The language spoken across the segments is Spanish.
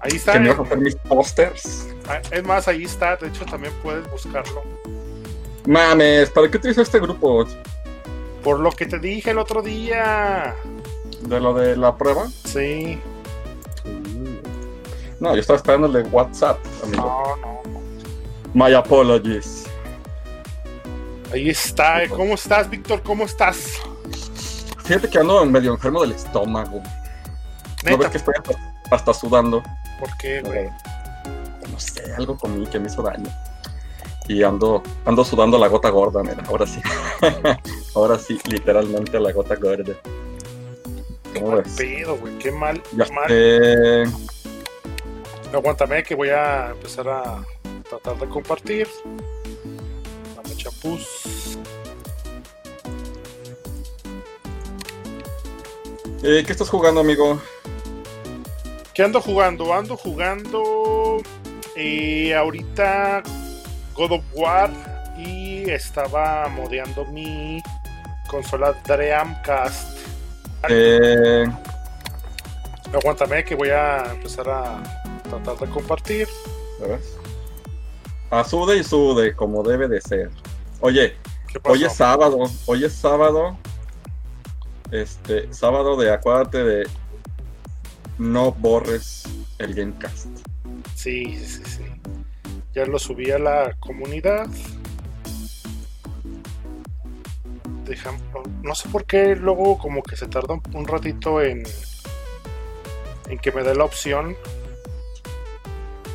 Ahí está. Que me eh. vas a hacer mis pósters. Ah, Es más, ahí está. De hecho, también puedes buscarlo. Mames, ¿para qué utilizo este grupo? Por lo que te dije el otro día. ¿De lo de la prueba? Sí. No, yo estaba esperando el de WhatsApp, amigo. No, no. My apologies. Ahí está. eh. ¿Cómo estás, Víctor? ¿Cómo estás? Fíjate que ando medio enfermo del estómago. ¿No ves Neta, que estoy hasta, hasta sudando? ¿Por qué, güey? No sé, algo comí que me hizo daño. Y ando, ando sudando la gota gorda, mira, ahora sí. ahora sí, literalmente la gota gorda. Qué ¿Cómo mal pedo, güey. Qué mal. Ya mal. sé. Aguántame que voy a empezar a tratar de compartir. Dame chapuz. Eh, ¿Qué estás jugando, amigo? ¿Qué ando jugando? Ando jugando eh, ahorita God of War y estaba modeando mi consola Dreamcast. Eh, Aguántame que voy a empezar a tratar de compartir. ¿sabes? A sude y sude, como debe de ser. Oye, hoy es sábado, hoy es sábado. Este, sábado de acuérdate de no borres el Gamecast. Sí, sí, sí. Ya lo subí a la comunidad. Dejan, no sé por qué luego como que se tarda un, ratito en en que me dé la opción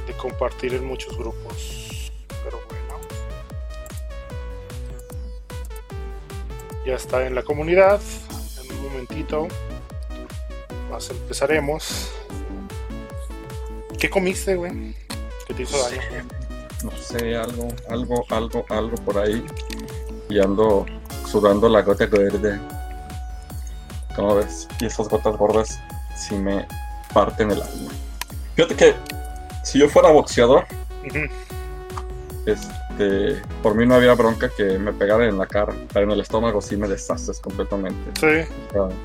de compartir en muchos grupos. Pero bueno. Ya está en la comunidad. En un momentito. Más empezaremos. ¿Qué comiste, güey? ¿Qué te hizo daño? No sé, algo, algo, algo, algo por ahí. Y ando sudando la gota verde. ¿Cómo ves? Y esas gotas gordas sí me parten el alma. Fíjate que si yo fuera boxeador, este, por mí no había bronca que me pegaran en la cara, pero en el estómago sí me deshaces completamente. Sí. O sea,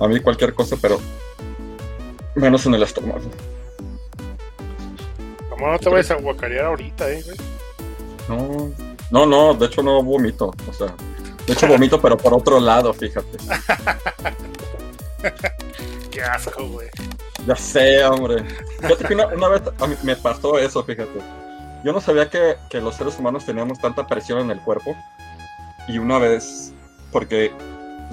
a mí cualquier cosa, pero menos en el estómago. Como no te vayas a guacarear ahorita, eh, güey. No, no, no, de hecho no vomito, o sea, de hecho vomito, pero por otro lado, fíjate. Qué asco, güey. Ya sé, hombre. Fíjate que una, una vez a mí me pasó eso, fíjate. Yo no sabía que, que los seres humanos teníamos tanta presión en el cuerpo. Y una vez, porque,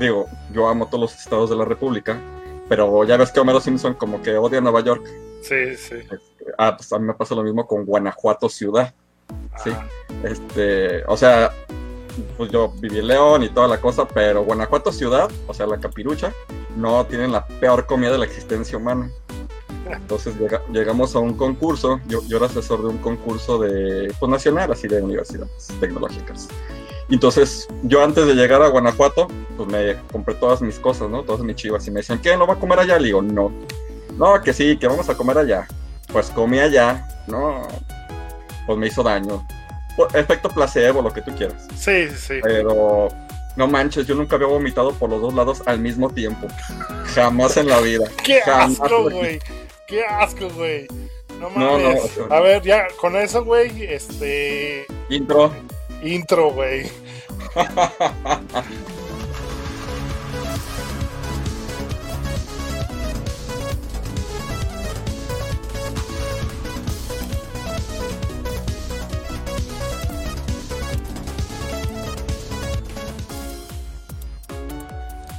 digo, yo amo todos los estados de la República, pero ya ves que Homero Simpson como que odia Nueva York. Sí, sí. Ah, pues a mí me pasa lo mismo con Guanajuato ciudad. Sí. Ajá. Este, o sea, pues yo viví en León y toda la cosa, pero Guanajuato ciudad, o sea, la capirucha, no tienen la peor comida de la existencia humana. Entonces llega- llegamos a un concurso, yo, yo era asesor de un concurso de, pues, nacional, así de universidades tecnológicas. Entonces, yo antes de llegar a Guanajuato, pues me compré todas mis cosas, ¿no? Todas mis chivas. Y me decían, ¿qué? ¿No va a comer allá? Le digo, no. No, que sí, que vamos a comer allá. Pues comí allá, ¿no? Pues me hizo daño. Efecto placebo, lo que tú quieras. Sí, sí, sí. Pero no manches, yo nunca había vomitado por los dos lados al mismo tiempo. Jamás en la vida. Qué jamás asco, güey. Qué asco, güey. No No, mames. no, o sea- A ver, ya con eso, güey, este. Intro. Intro, güey.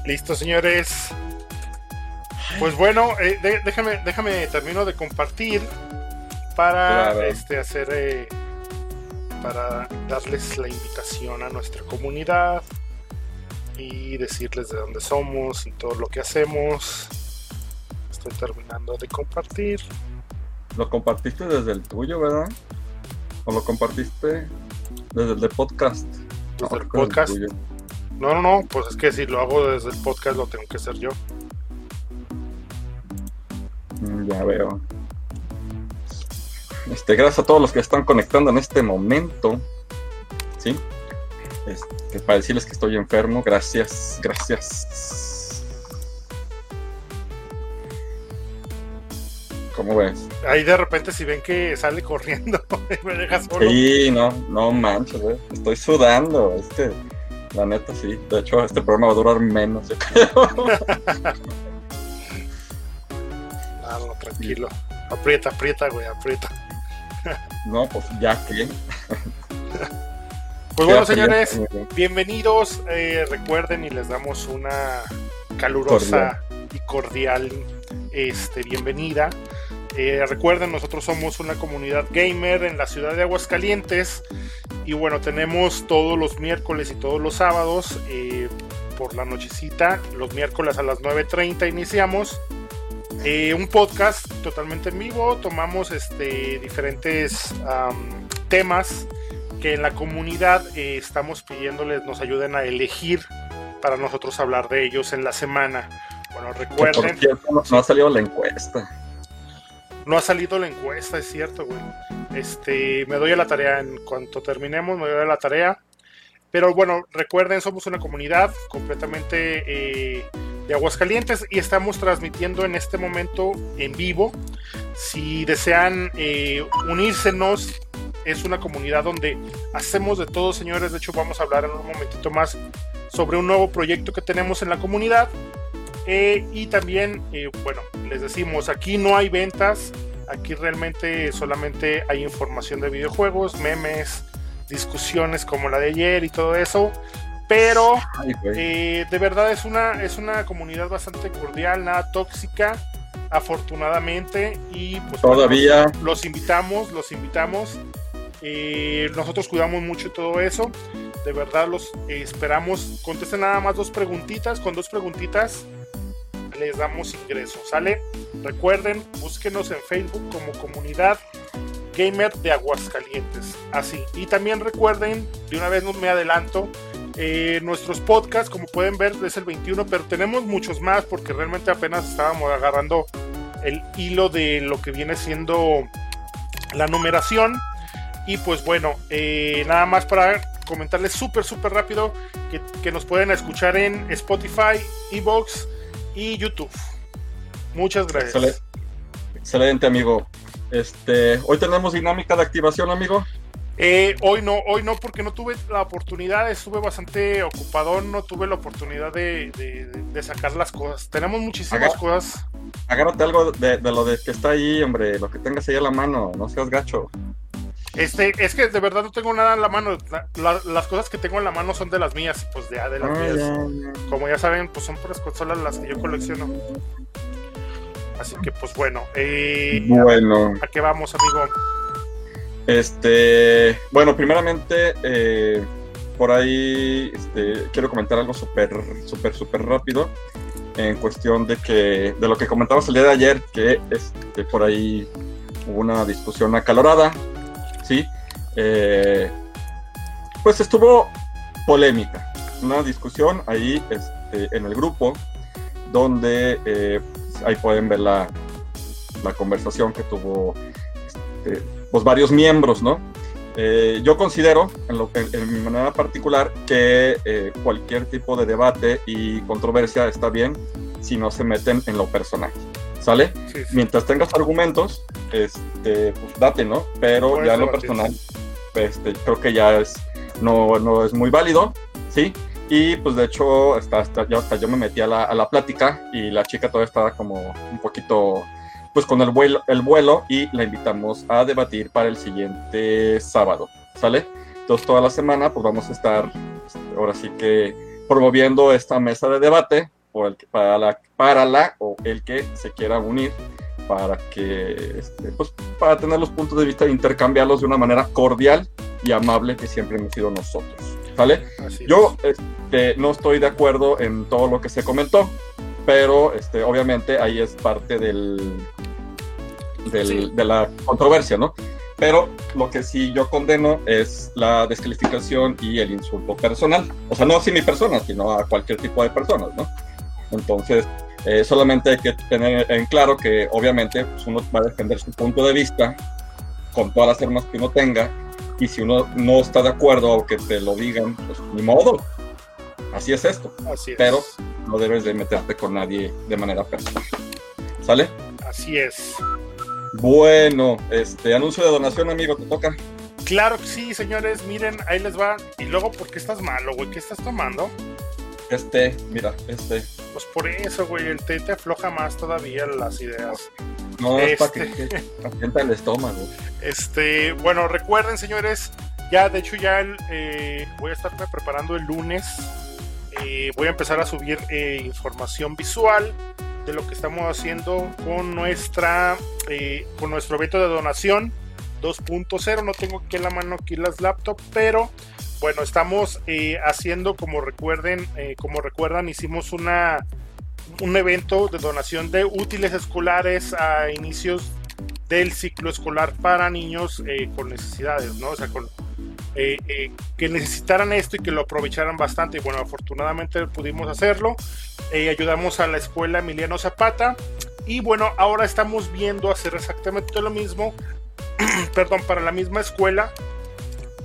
Listo, señores. Pues bueno, eh, de- déjame, déjame termino de compartir para Claro. este hacer eh, para darles la invitación a nuestra comunidad y decirles de dónde somos y todo lo que hacemos. Estoy terminando de compartir. Lo compartiste desde el tuyo, ¿verdad? ¿O lo compartiste desde el de podcast? Desde No, el podcast. No, no, no, pues es que si lo hago desde el podcast lo tengo que hacer yo. Mm, Ya veo. Este, gracias a todos los que están conectando en este momento. ¿Sí? Este, para decirles que estoy enfermo. Gracias, gracias. ¿Cómo ves? Ahí de repente si ven que sale corriendo me deja solo. Sí, no, no manches, güey. Estoy sudando. Es que, la neta, sí. De hecho, este programa va a durar menos, yo creo. Ah, no, tranquilo. Aprieta, aprieta, güey, aprieta. No, pues ya que. Pues bueno, señores, bienvenidos. Eh, recuerden y les damos una calurosa y cordial este, bienvenida. Eh, recuerden, nosotros somos una comunidad gamer en la ciudad de Aguascalientes. Y bueno, tenemos todos los miércoles y todos los sábados eh, por la nochecita. Los miércoles a las 9.30 iniciamos. Eh, un podcast totalmente en vivo. Tomamos este, diferentes temas que en la comunidad estamos pidiéndoles nos ayuden a elegir para nosotros hablar de ellos en la semana. Bueno, recuerden. no, ha salido la encuesta. No ha salido la encuesta, es cierto, güey. Este, me doy a la tarea en cuanto terminemos, me doy a la tarea. Pero bueno, recuerden, somos una comunidad completamente eh, de Aguascalientes y estamos transmitiendo en este momento en vivo. Si desean eh, unírsenos, es una comunidad donde hacemos de todo, señores. De hecho, vamos a hablar en un momentito más sobre un nuevo proyecto que tenemos en la comunidad. Eh, y también, eh, bueno, les decimos, aquí no hay ventas, aquí realmente solamente hay información de videojuegos, memes, discusiones como la de ayer y todo eso. Pero eh, de verdad es una, es una comunidad bastante cordial, nada tóxica, afortunadamente. Y pues todavía los, invitamos, los invitamos. nosotros cuidamos mucho todo eso de verdad los esperamos. Contesten nada más dos preguntitas. Con dos preguntitas les damos ingreso, ¿sale? Recuerden, búsquenos en Facebook como comunidad gamer de Aguascalientes. Así. Y también recuerden, de una vez no me adelanto, eh, nuestros podcasts, como pueden ver, es el 21, pero tenemos muchos más porque realmente apenas estábamos agarrando el hilo de lo que viene siendo la numeración. Y pues bueno, eh, nada más para comentarles súper, súper rápido que, que, nos pueden escuchar en Spotify, Evox, y YouTube. Muchas gracias. Excelente, amigo. Este, hoy tenemos dinámica de activación, amigo. Eh, hoy no, hoy no, porque no tuve la oportunidad, estuve bastante ocupado, no tuve la oportunidad de, sacar las cosas. Tenemos muchísimas cosas. Agárrate algo de, de, lo de que está ahí, hombre, lo que tengas ahí a la mano, no seas gacho. Este, es que de verdad no tengo nada en la mano. las cosas que tengo en la mano son de las mías, pues de, de las ah, mías. Como ya saben, pues son puras consolas las que yo colecciono. Así que pues bueno. Eh, bueno. ¿A qué vamos, amigo? Este, bueno, primeramente, eh, por ahí este, quiero comentar algo súper, súper, súper rápido en cuestión de que, de lo que comentamos el día de ayer, que este, por ahí hubo una discusión acalorada ¿sí? Eh, pues estuvo polémica, una discusión ahí este, en el grupo, donde eh, ahí pueden ver la, la conversación que tuvo este, pues varios miembros, ¿no? Eh, yo considero, en, lo, en, mi manera particular, que cualquier tipo de debate y controversia está bien si no se meten en lo personal. ¿Sale? Mientras tengas argumentos, este, pues date, ¿no? Pero ya en lo personal, este, creo que ya es, no, no es muy válido, ¿sí? Y pues de hecho, hasta, hasta, yo, hasta yo me metí a la, a la plática y la chica todavía estaba como un poquito pues con el vuelo, el vuelo y la invitamos a debatir para el siguiente sábado, ¿sale? Entonces toda la semana pues vamos a estar ahora sí que promoviendo esta mesa de debate el, para, la, para la o el que se quiera unir para que este, pues, para tener los puntos de vista e intercambiarlos de una manera cordial y amable que siempre hemos sido nosotros. ¿Sale? Yo este, no estoy de acuerdo en todo lo que se comentó, pero este, obviamente ahí es parte del, del de la controversia, ¿no? Pero lo que sí yo condeno es la descalificación y el insulto personal. O sea, no así mi persona, sino a cualquier tipo de personas, ¿no? Entonces, eh, solamente hay que tener en claro que obviamente pues, uno va a defender su punto de vista con todas las armas que uno tenga y si uno no está de acuerdo o que te lo digan, pues ni modo. Así es esto. Así es. Pero no debes de meterte con nadie de manera personal. ¿Sale? Así es. Bueno, este anuncio de donación, amigo, te toca. Claro que sí, señores, miren, ahí les va. Y luego, ¿por qué estás malo, güey? ¿Qué estás tomando? Este, mira, este. Pues por eso, güey, el té te afloja más todavía las ideas. No, es para que, este. que el estómago. Este, bueno, recuerden, señores, ya, de hecho, ya eh, voy a estarme preparando el lunes. Eh, voy a empezar a subir eh, información visual de lo que estamos haciendo con nuestra con nuestro evento de donación 2.0 no tengo aquí en la mano aquí las laptops pero bueno estamos haciendo como recuerden como recuerdan hicimos una un evento de donación de útiles escolares a inicios del ciclo escolar para niños con necesidades no o sea con eh, eh, que necesitaran esto y que lo aprovecharan bastante. Y bueno, afortunadamente pudimos hacerlo. Eh, ayudamos a la escuela Emiliano Zapata. Y bueno, ahora estamos viendo hacer exactamente lo mismo, perdón, para la misma escuela.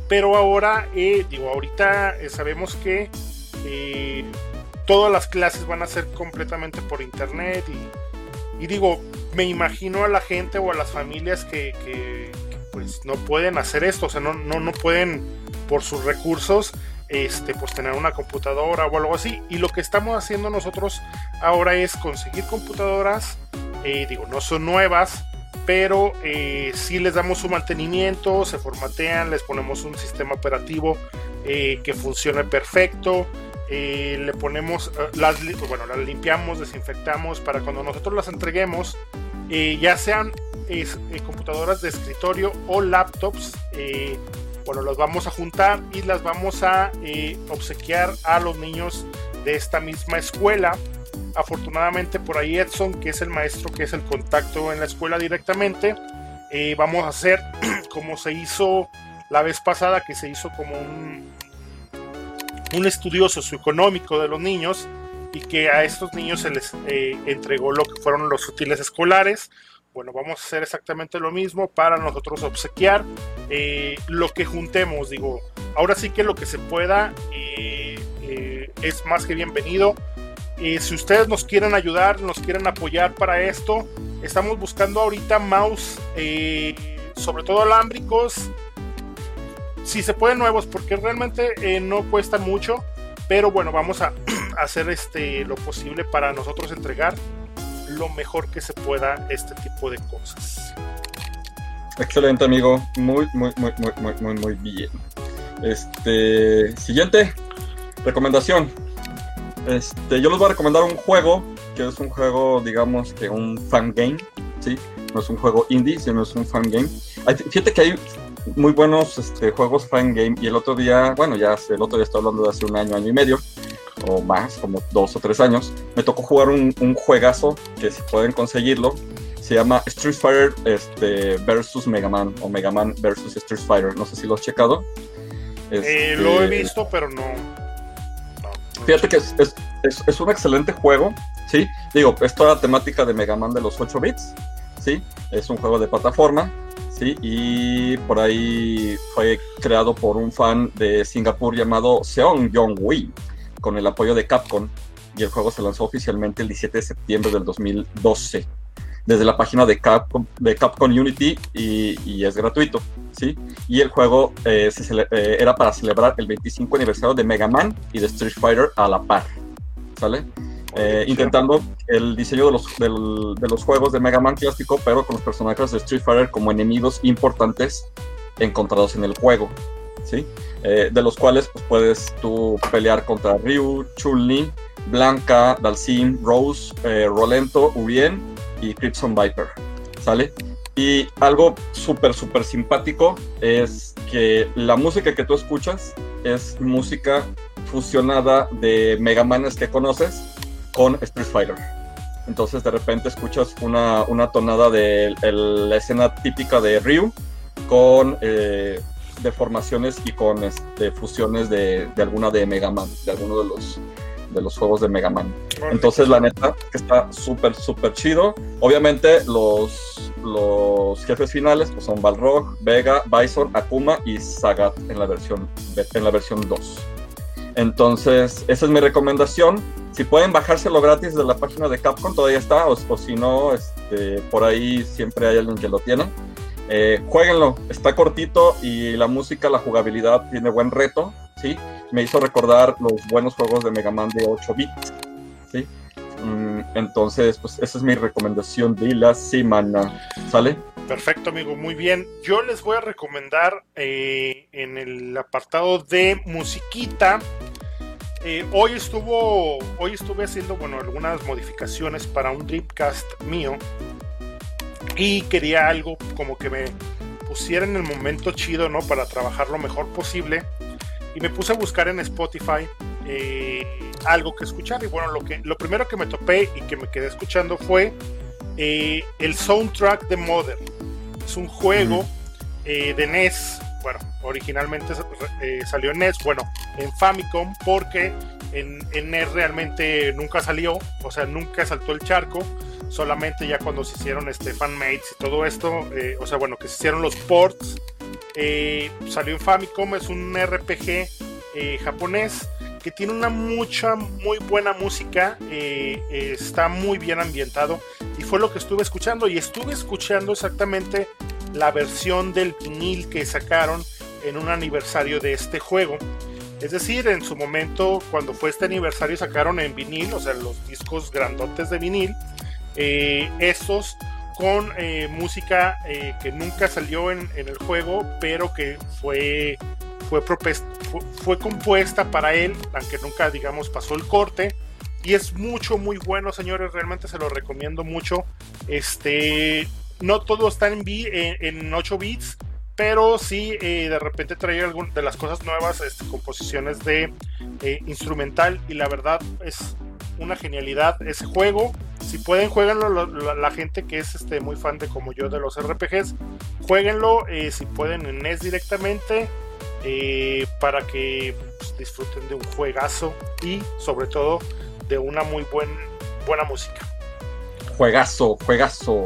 Pero ahora, digo, ahorita sabemos que todas las clases van a ser completamente por internet. Y, digo, me imagino a la gente o a las familias que pues no pueden hacer esto, o sea, no, no, no pueden por sus recursos este, pues tener una computadora o algo así. Y lo que estamos haciendo nosotros ahora es conseguir computadoras, eh, digo, no son nuevas, pero eh, si les damos su mantenimiento, se formatean, les ponemos un sistema operativo eh, que funcione perfecto. le ponemos las bueno las limpiamos desinfectamos para cuando nosotros las entreguemos ya sean eh, computadoras de escritorio o laptops. Eh, bueno, las vamos a juntar y las vamos a eh, obsequiar a los niños de esta misma escuela. Afortunadamente por ahí Edson, que es el maestro, que es el contacto en la escuela directamente, vamos a hacer como se hizo la vez pasada, que se hizo como un, un estudio socioeconómico de los niños y que a estos niños se les entregó lo que fueron los útiles escolares, bueno, vamos a hacer exactamente lo mismo para nosotros obsequiar eh, lo que juntemos. Digo, ahora sí que lo que se pueda eh, eh, es más que bienvenido. si ustedes nos quieren ayudar, nos quieren apoyar para esto, estamos buscando ahorita mouse, sobre todo alámbricos, si se pueden nuevos, porque realmente no cuesta mucho. Pero bueno, vamos a hacer este, lo posible para nosotros entregar lo mejor que se pueda este tipo de cosas. Excelente, amigo. Muy, muy, muy, muy, muy, muy, muy bien. Este, siguiente recomendación. Este, yo les voy a recomendar un juego que es un juego, digamos que un fan game, ¿sí? No es un juego indie, sino es un fan game. Fíjate que hay muy buenos este, juegos fan game y el otro día, bueno, ya el otro día estoy hablando de hace un año, año y medio, o más, como dos o tres años, me tocó jugar un, un juegazo que si pueden conseguirlo, se llama Street Fighter este, versus Mega Man o Mega Man versus Street Fighter. No sé si lo has checado. Eh, lo he este, visto, pero no. Fíjate que es, es, es, un excelente juego, ¿sí? Digo, es toda la temática de Mega Man de los 8 bits, ¿sí? Es un juego de plataforma, ¿sí? Y por ahí fue creado por un fan de Singapur llamado Seong Yong Wei con el apoyo de Capcom y el juego se lanzó oficialmente el 17 de septiembre del 2012 desde la página de Capcom, de Capcom Unity y, es gratuito, ¿sí? Y el juego eh, eh, era para celebrar el 25 aniversario de Mega Man y de Street Fighter a la par, ¿sale? Eh, intentando el diseño de los, de los juegos de Mega Man clásico, pero con los personajes de Street Fighter como enemigos importantes encontrados en el juego, ¿sí? Eh, de los cuales pues, puedes tú pelear contra Ryu, Chun-Li, Blanca, Dalsim, Rose, eh, Rolento, Urien y Crimson Viper, ¿sale? Y algo súper, súper simpático es que la música que tú escuchas es música fusionada de Mega Manes que conoces con Street Fighter. Entonces de repente escuchas una, una tonada de la escena típica de Ryu con eh, deformaciones y con este, fusiones de, de, alguna de Mega Man, de alguno de los, de los juegos de Mega Man. Entonces, la neta, está súper, súper chido. Obviamente, los, los jefes finales pues, son Balrog, Vega, Bison, Akuma y Sagat en la versión, en la versión 2. Entonces, esa es mi recomendación. Si pueden bajárselo gratis de la página de Capcom, todavía está, o, si no, este, por ahí siempre hay alguien que lo tiene. Eh, jueguenlo, está cortito y la música, la jugabilidad tiene buen reto, ¿sí? Me hizo recordar los buenos juegos de Mega Man de 8 bits, ¿sí? Mm, entonces, pues esa es mi recomendación de la semana, ¿sale? Perfecto, amigo, muy bien. Yo les voy a recomendar eh, en el apartado de musiquita. Eh, hoy estuvo, hoy estuve haciendo, bueno, algunas modificaciones para un Dreamcast mío y quería algo como que me pusiera en el momento chido, ¿no? Para trabajar lo mejor posible y me puse a buscar en Spotify eh, algo que escuchar y bueno, lo que lo primero que me topé y que me quedé escuchando fue el soundtrack de Mother es un juego eh, de NES. Bueno, originalmente eh, salió en NES, bueno, en Famicom, porque en, NES realmente nunca salió, o sea, nunca saltó el charco, solamente ya cuando se hicieron este fanmates y todo esto, eh, o sea, bueno, que se hicieron los ports, salió en Famicom, es un RPG japonés que tiene una mucha, muy buena música, está muy bien ambientado y fue lo que estuve escuchando y estuve escuchando exactamente la versión del vinil que sacaron en un aniversario de este juego. Es decir, en su momento, cuando fue este aniversario, sacaron en vinil, o sea, los discos grandotes de vinil, eh, estos con eh, música eh, que nunca salió en, el juego, pero que fue, fue, fue, compuesta para él, aunque nunca, digamos, pasó el corte. Y es mucho, muy bueno, señores, realmente se lo recomiendo mucho. Este, no todo está en, en, 8 bits, pero sí eh, de repente trae algunas de las cosas nuevas, este, composiciones de eh, instrumental y la verdad es una genialidad ese juego. Si pueden, jueguenlo. La, gente que es este, muy fan de como yo de los RPGs, jueguenlo. Eh, si pueden en NES directamente. para que pues, disfruten de un juegazo y sobre todo de una muy buen, buena música. Juegazo, juegazo.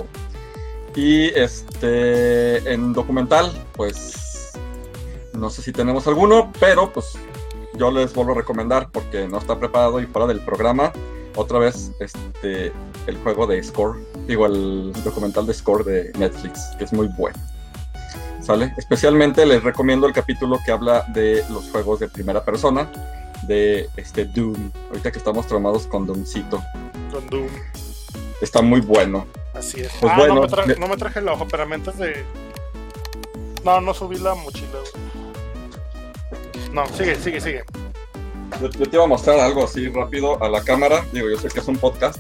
Y este en documental, pues no sé si tenemos alguno, pero pues yo les vuelvo a recomendar porque no está preparado y fuera del programa. Otra vez, este el juego de Score, digo el documental de Score de Netflix, que es muy bueno. ¿Sale? Especialmente les recomiendo el capítulo que habla de los juegos de primera persona de este Doom. Ahorita que estamos tramados con Doomcito. Con. Está muy bueno. Así es. Pues ah, bueno, no, me traje el ojo, pero antes de. No, no subí la mochila. No, sigue, sigue, sigue. Yo, te iba a mostrar algo así rápido a la cámara. Digo, yo sé que es un podcast,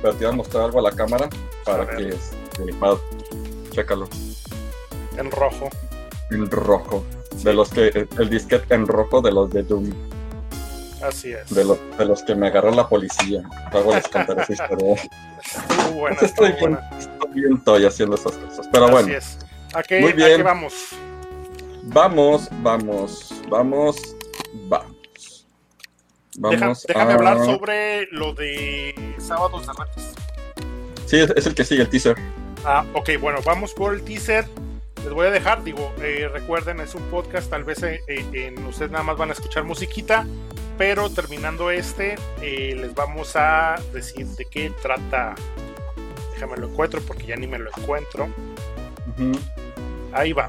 pero te iba a mostrar algo a la cámara para que. Este, para, chécalo. En rojo. En rojo. De los que. El disquete en rojo de los de Doom. Así es. De, de los que me agarró la policía. Luego les contaré esa historia. Estuvo buena, estoy, bien, estoy bien estoy haciendo esas cosas. Pero bueno. Es. ¿A qué, Muy bien. vamos? Vamos, vamos, vamos, vamos. vamos déjame hablar sobre lo de sábados de retos. Sí, es, el que sigue, el teaser. Ah, ok, bueno, vamos por el teaser. Les voy a dejar, digo, eh, recuerden, es un podcast, tal vez eh, eh, ustedes nada más van a escuchar musiquita, pero terminando este, eh, les vamos a decir de qué trata. Déjame lo encuentro porque ya ni me lo encuentro. Uh -huh. Ahí va.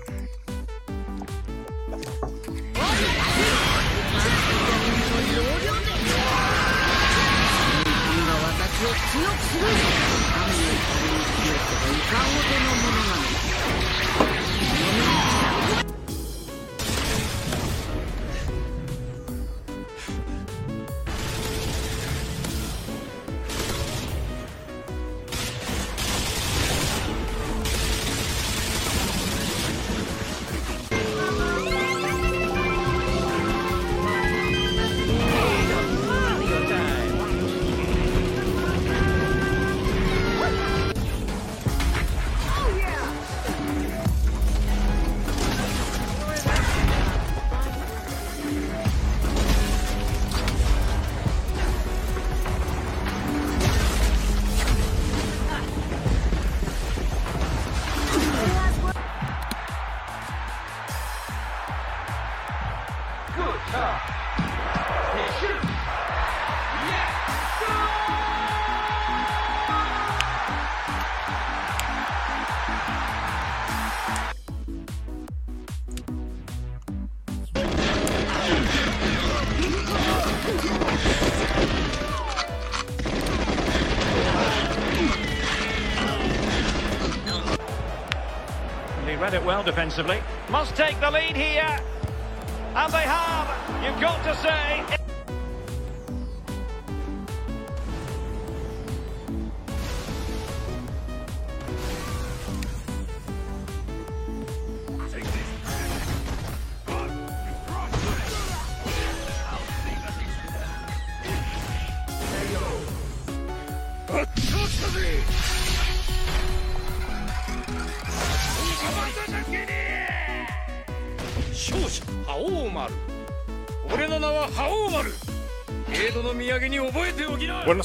He read it well defensively. Must take the lead here. And they have. You've got to say.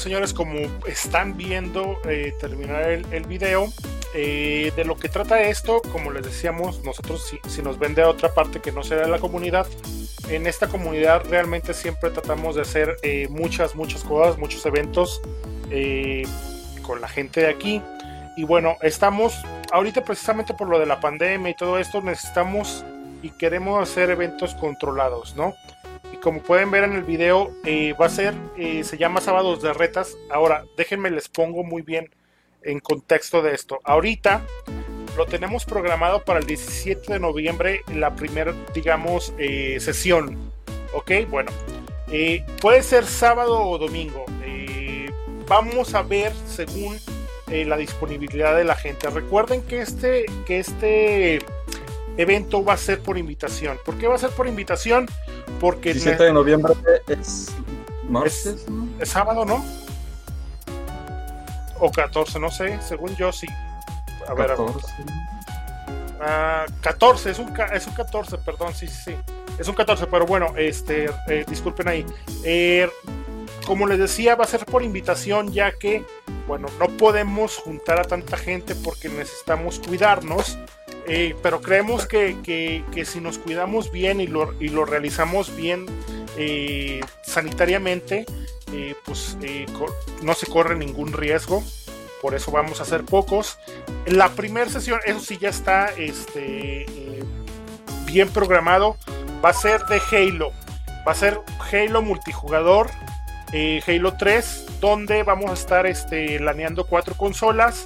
Señores, como están viendo eh, terminar el, el video, eh, de lo que trata esto, como les decíamos, nosotros si, si, nos ven de otra parte que no sea de la comunidad, en esta comunidad realmente siempre tratamos de hacer eh, muchas, muchas cosas, muchos eventos eh, con la gente de aquí. Y bueno, estamos ahorita precisamente por lo de la pandemia y todo esto, necesitamos y queremos hacer eventos controlados, ¿no? Como pueden ver en el video, eh, va a ser, eh, se llama Sábados de Retas. Ahora, déjenme les pongo muy bien en contexto de esto. Ahorita lo tenemos programado para el 17 de noviembre, la primera, digamos, eh, sesión. ¿Ok? Bueno, puede ser sábado o domingo. Vamos a ver según la disponibilidad de la gente. Recuerden que este, que este evento va a ser por invitación. ¿Por qué va a ser por invitación? Porque 17 de noviembre es martes, es, es sábado, ¿no? O 14, no sé, según yo sí. A 14. ver, a ver. Uh, 14, es un, es un 14, perdón, sí, sí, sí. Es un 14, pero bueno, este, eh, disculpen ahí. Eh, como les decía, va a ser por invitación, ya que, bueno, no podemos juntar a tanta gente porque necesitamos cuidarnos. Eh, pero creemos que, que, si nos cuidamos bien y lo, y lo realizamos bien eh, sanitariamente, eh, pues no se corre ningún riesgo. Por eso vamos a hacer pocos. La primera sesión, eso sí ya está este, bien programado. Va a ser de Halo. Va a ser Halo multijugador. Halo 3, donde vamos a estar este, laneando cuatro consolas.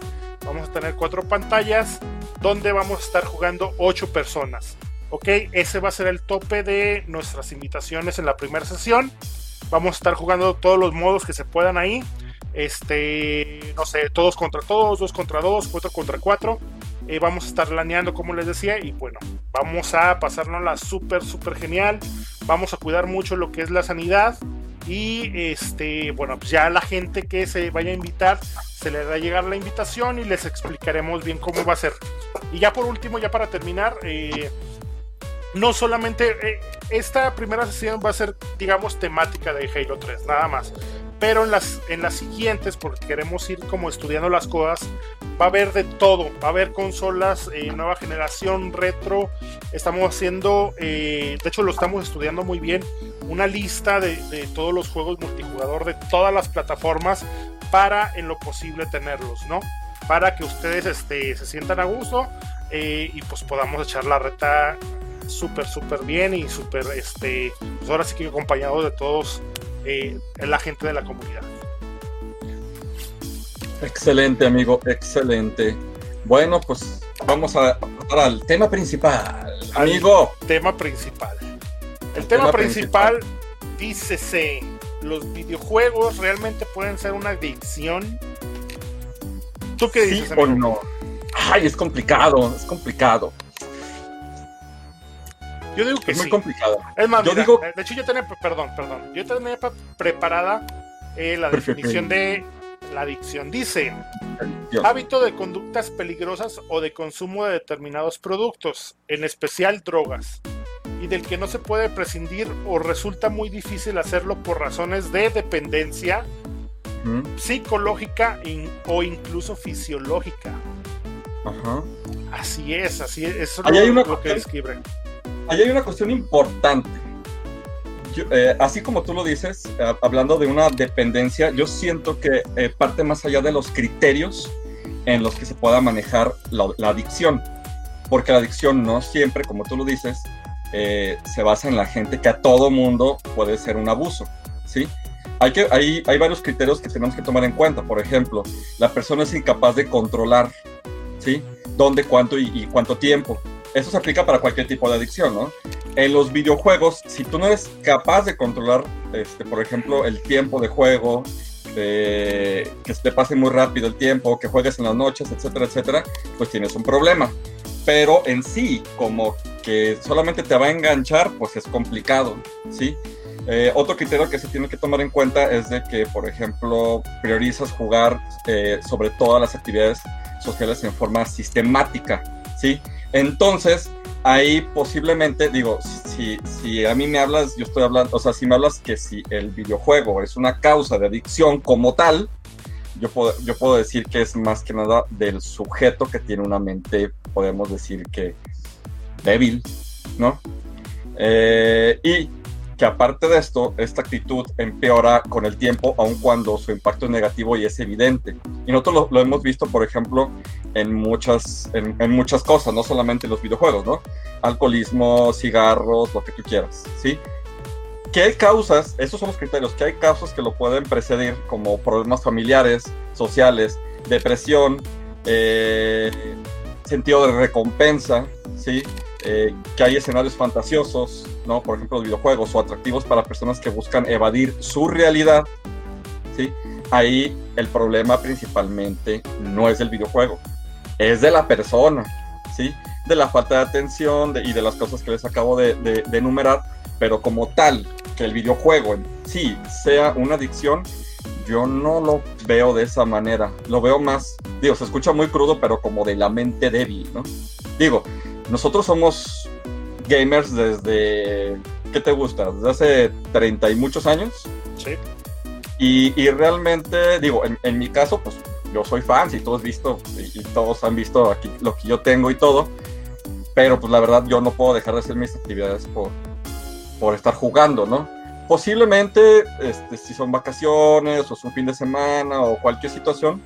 Vamos a tener cuatro pantallas donde vamos a estar jugando 8 personas. Ok, ese va a ser el tope de nuestras invitaciones en la primera sesión. Vamos a estar jugando todos los modos que se puedan ahí. Este, no sé, todos contra todos, dos contra dos, cuatro contra cuatro. Eh, vamos a estar laneando, como les decía, y bueno, vamos a pasarnos la súper, súper genial. Vamos a cuidar mucho lo que es la sanidad. Y este, bueno, pues ya la gente que se vaya a invitar, se le va a llegar la invitación y les explicaremos bien cómo va a ser. Y ya por último, ya para terminar, eh, no solamente eh, esta primera sesión va a ser, digamos, temática de Halo 3, nada más. Pero en las, en las siguientes, porque queremos ir como estudiando las cosas, va a haber de todo. Va a haber consolas, eh, nueva generación, retro. Estamos haciendo, eh, de hecho lo estamos estudiando muy bien, una lista de, todos los juegos multijugador de todas las plataformas para en lo posible tenerlos, ¿no? Para que ustedes este, se sientan a gusto eh, y pues podamos echar la reta súper, súper bien y súper, este, pues ahora sí que acompañados de todos la gente de la comunidad. Excelente, amigo, excelente. Bueno, pues vamos a al tema principal, amigo. Tema principal. El, El tema, tema, principal, principal dícese, ¿los videojuegos realmente pueden ser una adicción? ¿Tú qué dices? ¿Sí o no? Ay, es complicado, es complicado. Yo digo que es muy complicado. Es más, yo mira, digo, de hecho yo tenía, perdón, perdón, yo tenía preparada eh, la definición de la adicción. Dice, hábito de conductas peligrosas o de consumo de determinados productos, en especial drogas, y del que no se puede prescindir o resulta muy difícil hacerlo por razones de dependencia Ujú, psicológica in- o incluso fisiológica. Ajá. Así es, así es, eso es Ahí lo, hay una lo que cuestión- describe. Ahí hay una cuestión importante. Eh, así como tú lo dices, eh, hablando de una dependencia, yo siento que eh, parte más allá de los criterios en los que se pueda manejar la, adicción. Porque la adicción no siempre, como tú lo dices, se basa en la gente que a todo mundo puede ser un abuso. ¿sí? Hay, que, hay, hay varios criterios que tenemos que tomar en cuenta. Por ejemplo, la persona es incapaz de controlar, ¿sí? dónde, cuánto y, cuánto tiempo. Eso se aplica para cualquier tipo de adicción, ¿no? En los videojuegos, si tú no eres capaz de controlar, este, por ejemplo, el tiempo de juego, que te pase muy rápido el tiempo, que juegues en las noches, etcétera, etcétera, pues tienes un problema. Pero en sí, como que solamente te va a enganchar, pues es complicado, ¿sí? Eh, otro criterio que se tiene que tomar en cuenta es de que, por ejemplo, priorizas jugar eh, sobre todas las actividades sociales en forma sistemática, ¿sí? Entonces, ahí posiblemente, digo, si, si a mí me hablas, yo estoy hablando, o sea, si me hablas que si el videojuego es una causa de adicción como tal, yo puedo, yo puedo decir que es más que nada del sujeto que tiene una mente, podemos decir que débil, ¿no? Eh, y que aparte de esto, esta actitud empeora con el tiempo, aun cuando su impacto es negativo y es evidente. Y nosotros lo, hemos visto, por ejemplo, en muchas, en, muchas cosas, no solamente en los videojuegos, ¿no? Alcoholismo, cigarros, lo que tú quieras, ¿sí? ¿Qué hay causas? Esos son los criterios. ¿Qué hay causas que lo pueden precedir, como problemas familiares, sociales, depresión, eh, sentido de recompensa, ¿sí? Eh, que hay escenarios fantasiosos, ¿no? Por ejemplo, los videojuegos o atractivos para personas que buscan evadir su realidad, ¿sí? Ahí el problema principalmente no es del videojuego, es de la persona, ¿sí? De la falta de atención y de las cosas que les acabo de, de, enumerar, pero como tal, que el videojuego en sí sea una adicción, yo no lo veo de esa manera. Lo veo más, digo, se escucha muy crudo, pero como de la mente débil, ¿no? Digo, nosotros somos gamers desde, ¿qué te gusta? Desde hace 30 y muchos años. Sí. Y, realmente, digo, en, mi caso, pues yo soy fan, si todos visto, y, todos han visto aquí lo que yo tengo y todo, pero pues la verdad yo no puedo dejar de hacer mis actividades por, por estar jugando, ¿no? Posiblemente, este, si son vacaciones o es un fin de semana o cualquier situación,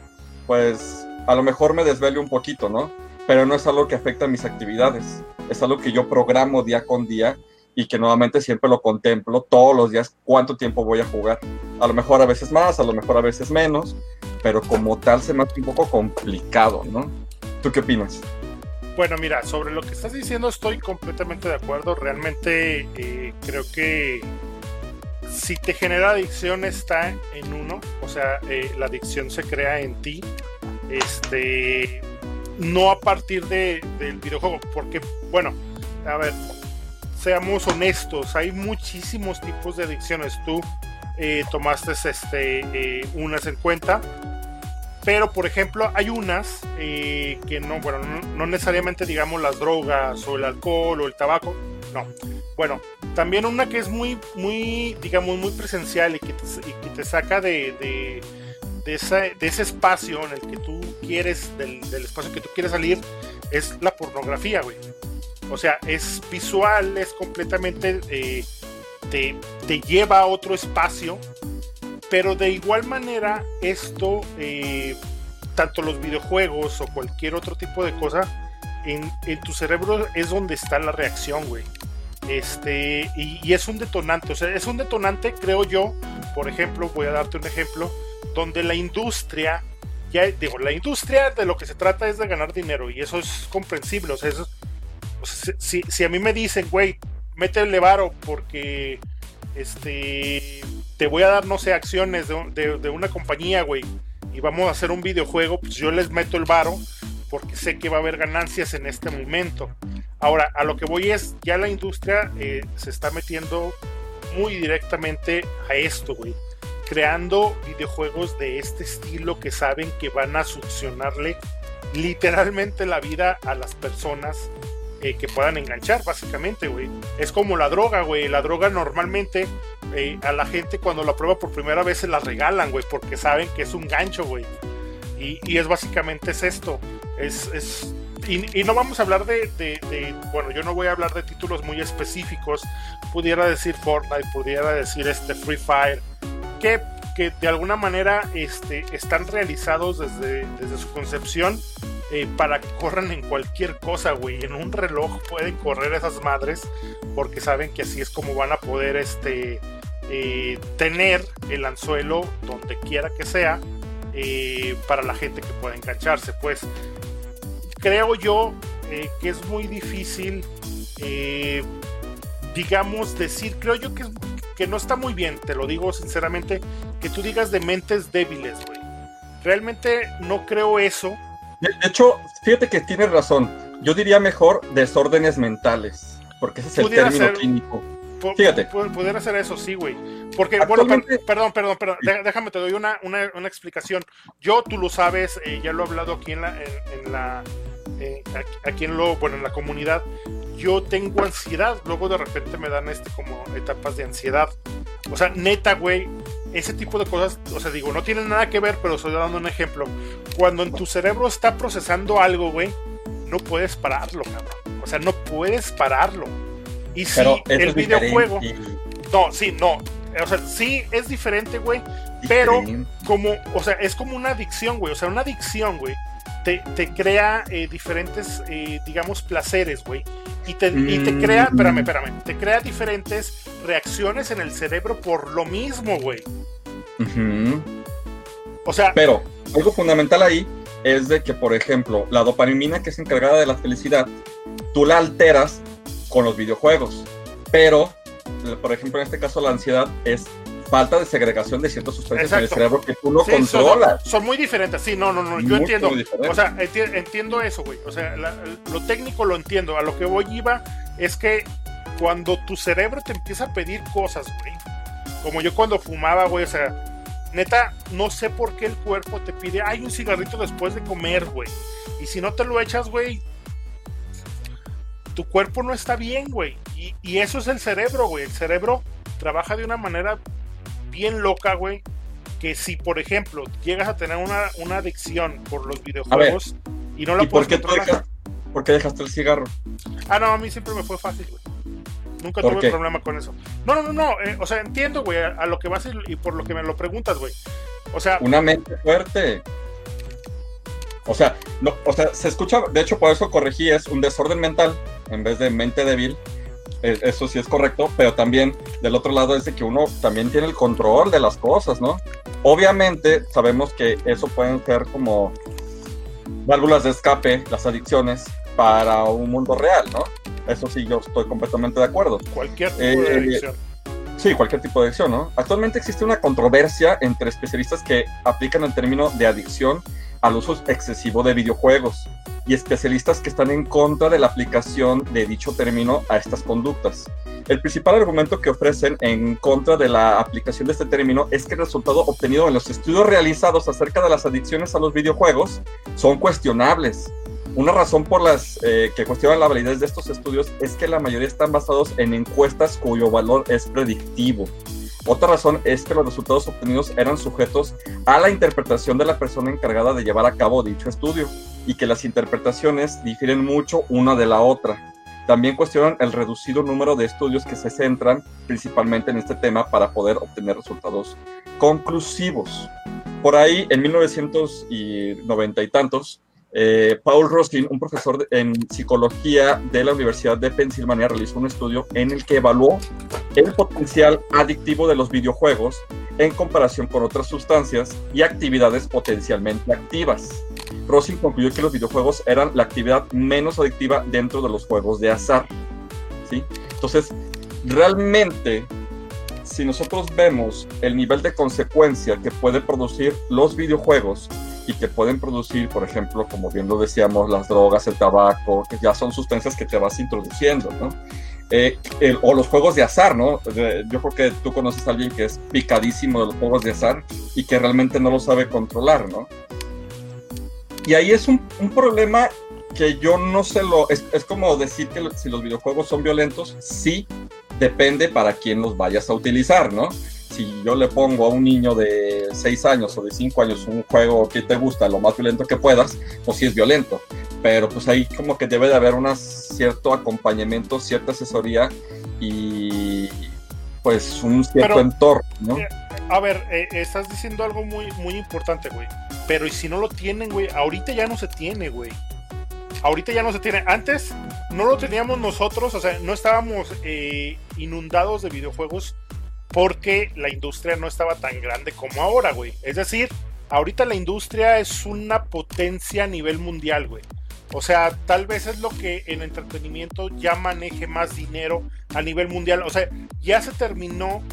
pues a lo mejor me desvele un poquito, ¿no? Pero no es algo que afecta a mis actividades, es algo que yo programo día con día y que nuevamente siempre lo contemplo todos los días cuánto tiempo voy a jugar. A lo mejor a veces más, a lo mejor a veces menos, pero como tal se me hace un poco complicado, ¿no? ¿Tú qué opinas? Bueno, mira, sobre lo que estás diciendo estoy completamente de acuerdo. Realmente eh, creo que si te genera adicción está en uno, o sea, eh, la adicción se crea en ti. Este, no a partir de, del videojuego, porque, bueno, a ver, seamos honestos, hay muchísimos tipos de adicciones. Tú eh, tomaste este, eh, unas en cuenta, pero por ejemplo, hay unas eh, que no, bueno, no, necesariamente digamos las drogas o el alcohol o el tabaco, no. Bueno, también una que es muy, muy, digamos, muy presencial y que te, saca de de, ese espacio en el que tú quieres, del, espacio que tú quieres salir, es la pornografía, güey. O sea, es visual, es completamente, eh, te, te, lleva a otro espacio, pero de igual manera esto, eh, tanto los videojuegos o cualquier otro tipo de cosa, en, en tu cerebro es donde está la reacción, güey. Este, y, y, es un detonante, o sea, es un detonante, creo yo, por ejemplo, voy a darte un ejemplo, donde la industria, ya digo, la industria de lo que se trata es de ganar dinero y eso es comprensible. O sea, eso, si, a mí me dicen, güey, métele varo porque este te voy a dar, no sé, acciones de, una compañía, güey, y vamos a hacer un videojuego, pues yo les meto el varo porque sé que va a haber ganancias en este momento. Ahora, a lo que voy es, ya la industria eh, se está metiendo muy directamente a esto, güey creando videojuegos de este estilo que saben que van a succionarle literalmente la vida a las personas eh, que puedan enganchar, básicamente, güey. Es como la droga, güey. La droga normalmente eh, a la gente cuando la prueba por primera vez se la regalan, güey, porque saben que es un gancho, güey. Y, es básicamente es esto. Es, es y, no vamos a hablar de, de, bueno, yo no voy a hablar de títulos muy específicos. Pudiera decir Fortnite, pudiera decir este Free Fire, que, de alguna manera este, están realizados desde, desde su concepción eh, para que corran en cualquier cosa, güey. En un reloj pueden correr esas madres porque saben que así es como van a poder este, eh, tener el anzuelo donde quiera que sea eh, para la gente que pueda engancharse. Pues creo yo que es muy difícil, digamos, decir, creo yo que, que no está muy bien, te lo digo sinceramente, que tú digas de mentes débiles, güey. Realmente no creo eso. De, hecho, fíjate que tienes razón. Yo diría mejor desórdenes mentales, porque ese es el término clínico. Fíjate. Poder hacer eso, sí, güey. Porque, bueno, perdón, perdón, perdón, déjame, te doy una, una, una, explicación. Yo, tú lo sabes, eh, ya lo he hablado aquí en la, en, la, eh, aquí en lo, bueno, en la comunidad. Yo tengo ansiedad, luego de repente me dan este como etapas de ansiedad. O sea, neta, güey, ese tipo de cosas, o sea, digo, no tienen nada que ver, pero estoy dando un ejemplo. Cuando en tu cerebro está procesando algo, güey, no puedes pararlo, cabrón. O sea, no puedes pararlo. Y si el videojuego. No, sí, no. O sea, sí es diferente, güey. Pero como, o sea, es como una adicción, güey. O sea, una adicción, güey. Te, crea eh, diferentes, eh, digamos, placeres, güey. Y te, y te crea, espérame, espérame, te crea diferentes reacciones en el cerebro por lo mismo, güey. O sea. Pero algo fundamental ahí es de que, por ejemplo, la dopamina que es encargada de la felicidad, tú la alteras con los videojuegos. Pero, por ejemplo, en este caso la ansiedad es falta de segregación de ciertas sustancias en el cerebro que tú no controlas. Son, muy diferentes, sí, no, no, no, yo entiendo. O sea, entiendo eso, güey. O sea, lo técnico lo entiendo. A lo que voy iba es que cuando tu cerebro te empieza a pedir cosas, güey. Como yo cuando fumaba, güey, o sea, neta, no sé por qué el cuerpo te pide, hay un cigarrito después de comer, güey. Y si no te lo echas, güey, tu cuerpo no está bien, güey. Y, eso es el cerebro, güey. El cerebro trabaja de una manera bien loca, güey. Que si, por ejemplo, llegas a tener una, una adicción por los videojuegos y no la puedes por qué ¿Por qué dejaste el cigarro? Ah, no, a mí siempre me fue fácil, güey. Nunca tuve problema con eso. No, no, no, no. Eh, o sea, entiendo, güey, a, lo que vas y, y por lo que me lo preguntas, güey. O sea. Una mente fuerte. O sea, no, o sea, se escucha, de hecho, por eso corregí, es un desorden mental en vez de mente débil. E, eso sí es correcto, pero también del otro lado es de que uno también tiene el control de las cosas, ¿no? Obviamente sabemos que eso pueden ser como válvulas de escape, las adicciones, para un mundo real, ¿no? Eso sí, yo estoy completamente de acuerdo. Cualquier tipo de eh, adicción. Sí, cualquier tipo de adicción. Actualmente existe una controversia entre especialistas que aplican el término de adicción al uso excesivo de videojuegos y especialistas que están en contra de la aplicación de dicho término a estas conductas. El principal argumento que ofrecen en contra de la aplicación de este término es que el resultado obtenido en los estudios realizados acerca de las adicciones a los videojuegos son cuestionables. Una razón por las eh, que cuestionan la validez de estos estudios es que la mayoría están basados en encuestas cuyo valor es predictivo. Otra razón es que los resultados obtenidos eran sujetos a la interpretación de la persona encargada de llevar a cabo dicho estudio y que las interpretaciones difieren mucho una de la otra. También cuestionan el reducido número de estudios que se centran principalmente en este tema para poder obtener resultados conclusivos. Por ahí, en 1990 y tantos, eh, Paul Roskin, un profesor en psicología de la Universidad de Pensilvania, realizó un estudio en el que evaluó el potencial adictivo de los videojuegos en comparación con otras sustancias y actividades potencialmente activas. Roskin concluyó que los videojuegos eran la actividad menos adictiva dentro de los juegos de azar. ¿sí? Entonces, realmente, si nosotros vemos el nivel de consecuencia que pueden producir los videojuegos y que pueden producir, por ejemplo, como bien lo decíamos, las drogas, el tabaco, que ya son sustancias que te vas introduciendo, ¿no? Eh, o los juegos de azar, ¿no? Yo creo que tú conoces a alguien que es picadísimo de los juegos de azar y que realmente no lo sabe controlar, ¿no? Y ahí es un, un problema que yo no sé lo... Es, es como decir que si los videojuegos son violentos, sí, depende para quién los vayas a utilizar, ¿no? Si yo le pongo a un niño de 6 años o de 5 años un juego que te gusta, lo más violento que puedas, pues sí es violento. Pero pues ahí como que debe de haber un cierto acompañamiento, cierta asesoría y pues un cierto entorno, ¿no? Eh, a ver, eh, estás diciendo algo muy, muy importante, güey. Pero ¿y si no lo tienen, güey? Ahorita ya no se tiene, güey. Ahorita ya no se tiene. Antes no lo teníamos nosotros, o sea, no estábamos eh, inundados de videojuegos porque la industria no estaba tan grande como ahora, güey. Es decir, ahorita la industria es una potencia a nivel mundial, güey. O sea, tal vez es lo que en entretenimiento ya maneje más dinero a nivel mundial. O sea, ya se terminó,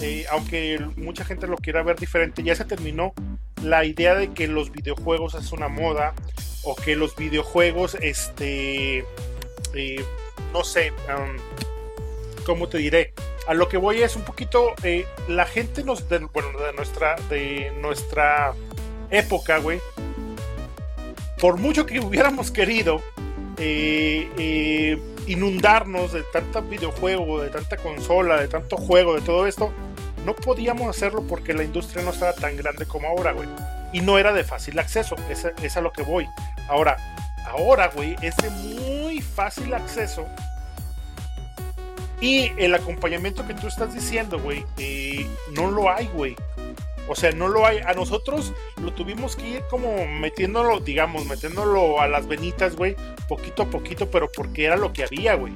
eh, aunque mucha gente lo quiera ver diferente, ya se terminó la idea de que los videojuegos es una moda o que los videojuegos, este, eh, no sé, ¿cómo te diré? A lo que voy es un poquito, eh, la gente nos, de, bueno, de nuestra, de nuestra época, güey, por mucho que hubiéramos querido eh, eh, inundarnos de tanta videojuego, de tanta consola, de tanto juego, de todo esto, no podíamos hacerlo porque la industria no estaba tan grande como ahora, güey. Y no era de fácil acceso, es, es a lo que voy. Ahora, ahora, güey, es de muy fácil acceso. Y el acompañamiento que tú estás diciendo, güey, eh, no lo hay, güey. O sea, no lo hay. A nosotros lo tuvimos que ir como metiéndolo, digamos, metiéndolo a las venitas, güey, poquito a poquito, pero porque era lo que había, güey.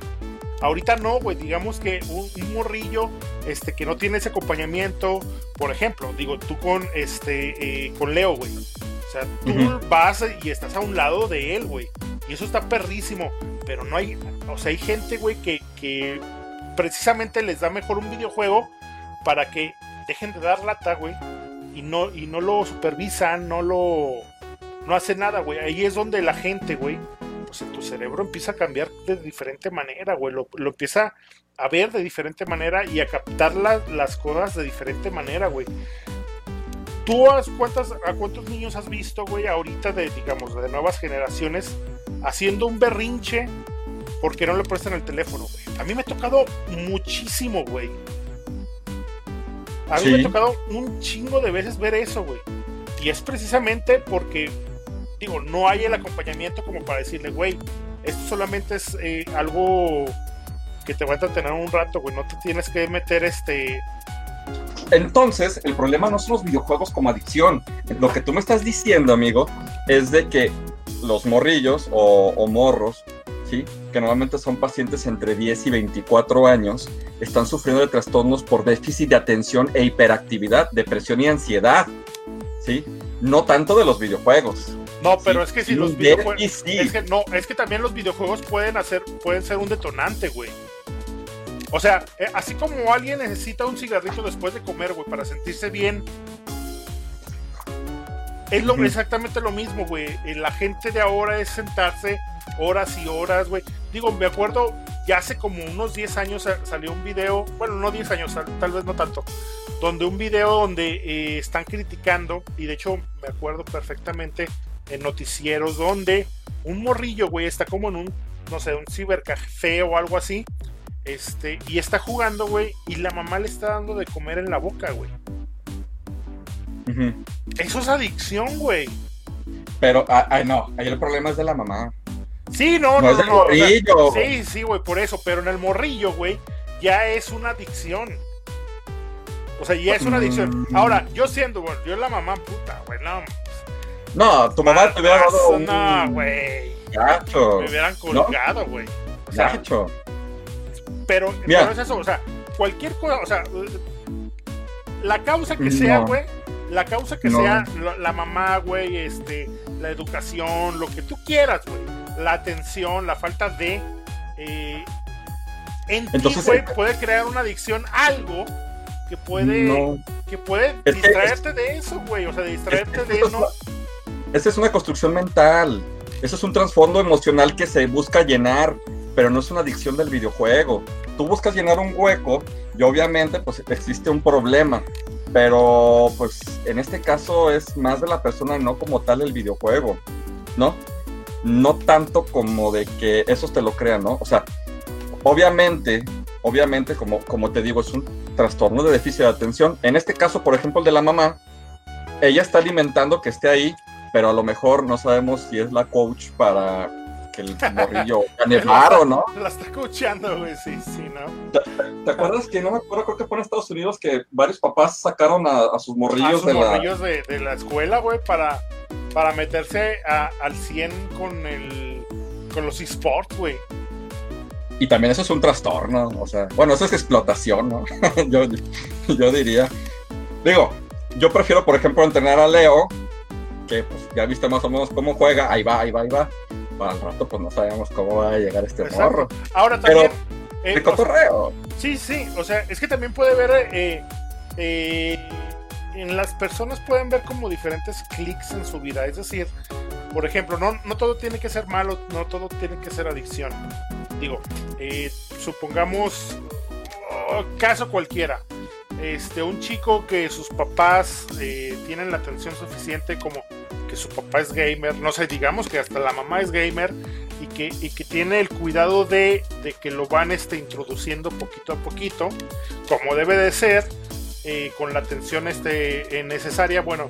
Ahorita no, güey, digamos que un, morrillo este, que no tiene ese acompañamiento, por ejemplo, digo, tú con, este, eh, con Leo, güey. O sea, tú vas y estás a un lado de él, güey. Y eso está perrísimo. Pero no hay, o sea, hay gente, güey, que, que precisamente les da mejor un videojuego para que dejen de dar lata, güey, y no, y no lo supervisan, no lo. No hace nada, güey. Ahí es donde la gente, güey, pues en tu cerebro empieza a cambiar de diferente manera, güey. Lo, empieza a ver de diferente manera y a captar las cosas de diferente manera, güey. ¿Tú a, cuántas, a cuántos niños has visto, güey, ahorita de, digamos, de nuevas generaciones, haciendo un berrinche porque no le prestan el teléfono, güey? A mí me ha tocado muchísimo, güey. A mí me ha tocado un chingo de veces ver eso, güey. Y es precisamente porque, digo, no hay el acompañamiento como para decirle, güey, esto solamente es eh, algo que te va a entretener un rato, güey. No te tienes que meter este. Entonces, el problema no son los videojuegos como adicción. Lo que tú me estás diciendo, amigo, es de que los morrillos o, o morros que normalmente son pacientes entre 10 y 24 años, están sufriendo de trastornos por déficit de atención e hiperactividad, depresión y ansiedad, ¿sí? No tanto de los videojuegos. No, pero es que si los videojuegos... Es que, no, es que también los videojuegos pueden, hacer, pueden ser un detonante, güey. O sea, eh, así como alguien necesita un cigarrito después de comer, güey, para sentirse bien, es lo, exactamente lo mismo, güey. Eh, la gente de ahora es sentarse horas y horas, güey. Digo, me acuerdo, ya hace como unos 10 años salió un video, bueno, no 10 años, tal vez no tanto, donde un video donde eh, están criticando, y de hecho me acuerdo perfectamente en noticieros, donde un morrillo, güey, está como en un, no sé, un cibercafé o algo así, este, y está jugando, güey, y la mamá le está dando de comer en la boca, güey. Eso es adicción, güey. Pero, ay, ah, ah, no, ahí el problema es de la mamá. Sí, no, no, no. no, sí, sí, güey, por eso. Pero en el morrillo, güey, ya es una adicción. O sea, ya es una adicción. Mm. Ahora, yo siendo, güey, yo la mamá puta, güey, no. No, tu mamá te hubiera dado No, güey. Gacho. Me hubieran colgado, güey. O sea, Gacho. Pero, pero es eso, o sea, cualquier cosa, o sea, la causa que sea, güey, la causa que sea, la, mamá, güey, este, la educación, lo que tú quieras, güey. La atención, la falta de. Eh, en ti, güey, eh, puede crear una adicción, algo que puede, que puede distraerte de eso, güey. O sea, distraerte de eso. Esa es una construcción mental. Eso es un trasfondo emocional que se busca llenar, pero no es una adicción del videojuego. Tú buscas llenar un hueco y obviamente pues existe un problema pero pues en este caso es más de la persona, no como tal el videojuego, ¿no? No tanto como de que esos te lo crean, ¿no? O sea, obviamente, obviamente, como, como te digo, es un trastorno de déficit de atención. En este caso, por ejemplo, el de la mamá, ella está alimentando que esté ahí, pero a lo mejor no sabemos si es la coach para que el morrillo gane o ¿no? La está escuchando, güey, sí, sí, ¿no? ¿Te, acuerdas que no me acuerdo, creo que fue en Estados Unidos que varios papás sacaron a, sus morrillos, de, morrillos la... De, la escuela, güey, para, para meterse al 100 con el con los esports, güey. Y también eso es un trastorno, o sea, bueno, eso es explotación, ¿no? yo, yo diría. Digo, yo prefiero, por ejemplo, entrenar a Leo, que pues ya viste más o menos cómo juega, ahí va, ahí va, ahí va para el rato pues no sabemos cómo va a llegar este morro. Ahora también... Pero, eh, cotorreo. sí, sí, o sea, es que también puede ver... Eh, eh, en las personas pueden ver como diferentes clics en su vida. Es decir, por ejemplo, no, no todo tiene que ser malo, no todo tiene que ser adicción. Digo, eh, supongamos oh, caso cualquiera. Este, un chico que sus papás eh, tienen la atención suficiente como que su papá es gamer, no sé, digamos que hasta la mamá es gamer y que, y que tiene el cuidado de, de que lo van este, introduciendo poquito a poquito, como debe de ser, eh, con la atención este, necesaria, bueno,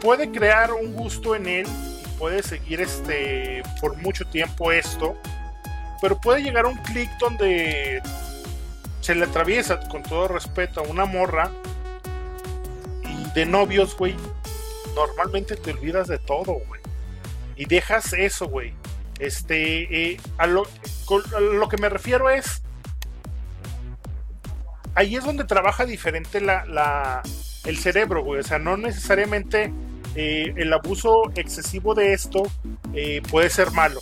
puede crear un gusto en él y puede seguir este, por mucho tiempo esto, pero puede llegar un clic donde se le atraviesa, con todo respeto, a una morra y de novios, güey, normalmente te olvidas de todo, güey. Y dejas eso, güey. Este, eh, a, lo, a lo que me refiero es ahí es donde trabaja diferente la, el cerebro, güey. O sea, no necesariamente eh, el abuso excesivo de esto eh, puede ser malo.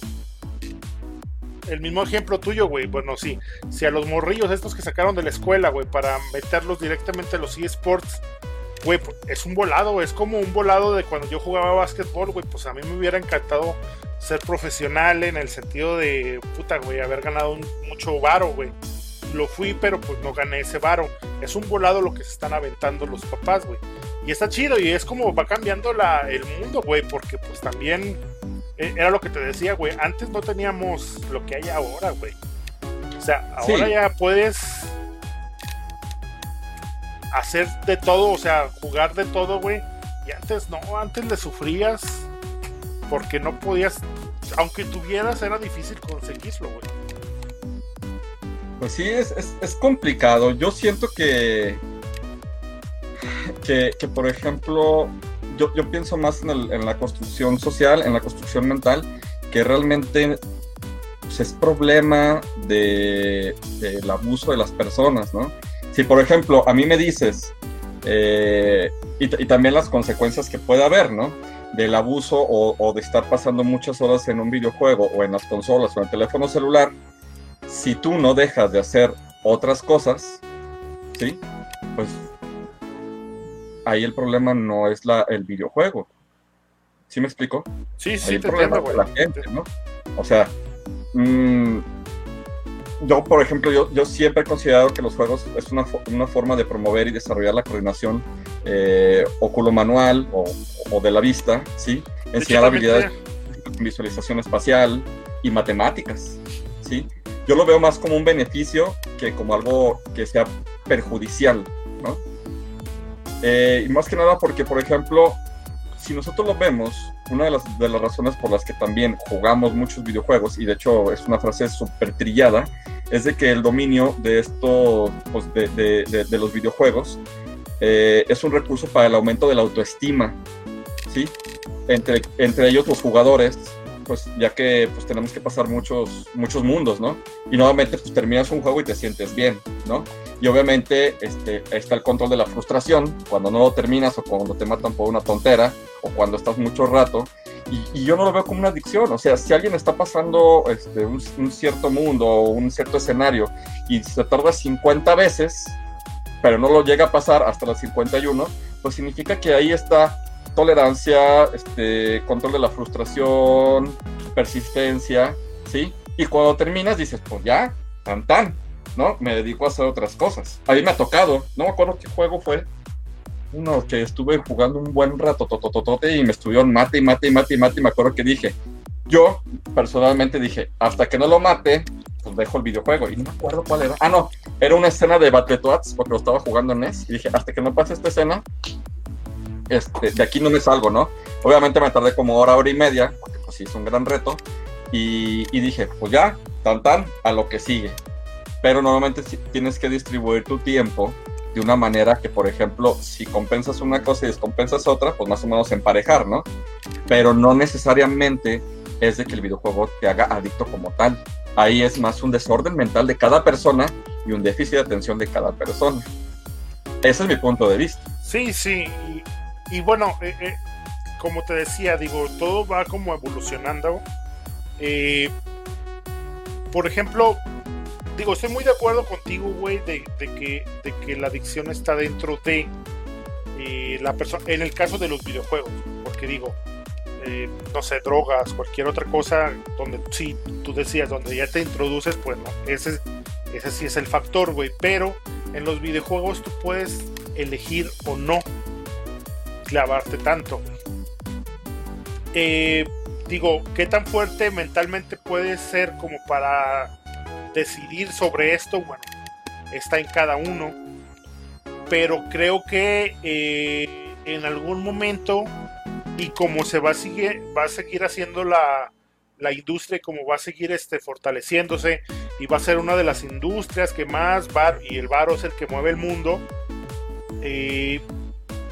El mismo ejemplo tuyo, güey. Bueno, sí. Si a los morrillos estos que sacaron de la escuela, güey, para meterlos directamente a los eSports, güey, es un volado, es como un volado de cuando yo jugaba básquetbol, güey. Pues a mí me hubiera encantado ser profesional en el sentido de, puta, güey, haber ganado mucho varo, güey lo fui, pero pues no gané ese varo. Es un volado lo que se están aventando los papás, güey. Y está chido y es como va cambiando la, el mundo, güey, porque pues también eh, era lo que te decía, güey. Antes no teníamos lo que hay ahora, güey. O sea, ahora ya puedes hacer de todo, o sea, jugar de todo, güey. Y antes no, antes le sufrías porque no podías, aunque tuvieras, era difícil conseguirlo, güey. Pues sí, es, es, complicado. Yo siento que, que, por ejemplo, yo, yo pienso más en, la construcción social, en la construcción mental, que realmente pues, es problema del de, abuso de las personas, ¿no? Si, por ejemplo, a mí me dices, eh, y, y, también las consecuencias que puede haber, ¿no? Del abuso o, o de estar pasando muchas horas en un videojuego o en las consolas o en el teléfono celular, si tú no dejas de hacer otras cosas, ¿sí? Pues ahí el problema no es la, el videojuego. ¿Sí me explico? Sí, sí, te entiendo, güey. La gente, ¿no? O sea, mmm, yo, por ejemplo, yo, yo, siempre he considerado que los juegos es una, una forma de promover y desarrollar la coordinación eh, oculo-manual o, o, de la vista, ¿sí? Enseñar habilidades de visualización espacial y matemáticas, ¿sí? Yo lo veo más como un beneficio que como algo que sea perjudicial, ¿no? Eh, y más que nada porque, por ejemplo, si nosotros lo vemos, una de las, de las razones por las que también jugamos muchos videojuegos, y de hecho es una frase súper trillada, es de que el dominio de esto, pues de, de, de, los videojuegos, eh, es un recurso para el aumento de la autoestima, ¿sí? Entre, entre ellos los jugadores pues ya que pues tenemos que pasar muchos, muchos mundos, ¿no? Y nuevamente pues terminas un juego y te sientes bien, ¿no? Y obviamente este, está el control de la frustración cuando no lo terminas o cuando te matan por una tontera o cuando estás mucho rato. Y, yo no lo veo como una adicción, o sea, si alguien está pasando este, un, un cierto mundo o un cierto escenario y se tarda 50 veces, pero no lo llega a pasar hasta las 51, pues significa que ahí está tolerancia, este, control de la frustración, persistencia, ¿sí? Y cuando terminas dices, pues ya, tan tan, ¿no? Me dedico a hacer otras cosas. A mí me ha tocado, no me acuerdo qué juego fue, uno que estuve jugando un buen rato, totototote, y me estuvieron mate y mate y mate y mate, y me acuerdo que dije, yo personalmente dije, hasta que no lo mate, pues dejo el videojuego. Y no me acuerdo cuál era. Ah, no, era una escena de Battletoads, porque lo estaba jugando en NES, y dije, hasta que no pase esta escena, este, de aquí no me salgo, ¿no? Obviamente me tardé como hora, hora y media, porque pues sí es un gran reto, y, dije, pues ya, tan tan, a lo que sigue. Pero normalmente tienes que distribuir tu tiempo de una manera que, por ejemplo, si compensas una cosa y descompensas otra, pues más o menos emparejar, ¿no? Pero no necesariamente es de que el videojuego te haga adicto como tal. Ahí es más un desorden mental de cada persona y un déficit de atención de cada persona. Ese es mi punto de vista. Sí, sí, y bueno, eh, eh, como te decía, digo, todo va como evolucionando. Eh, por ejemplo, digo, estoy muy de acuerdo contigo, güey, de, que, de que la adicción está dentro de la persona, en el caso de los videojuegos, porque digo, no sé, drogas, cualquier otra cosa, donde sí, tú decías, donde ya te introduces, pues no, ese, ese sí es el factor, güey, pero en los videojuegos tú puedes elegir o no clavarte tanto, eh, digo, ¿qué tan fuerte mentalmente puede ser como para decidir sobre esto? Bueno, está en cada uno. Pero creo que eh, en algún momento, y como se va a seguir, va a seguir haciendo la, la industria, como va a seguir este, fortaleciéndose, y va a ser una de las industrias que más va, y el varo es el que mueve el mundo, eh,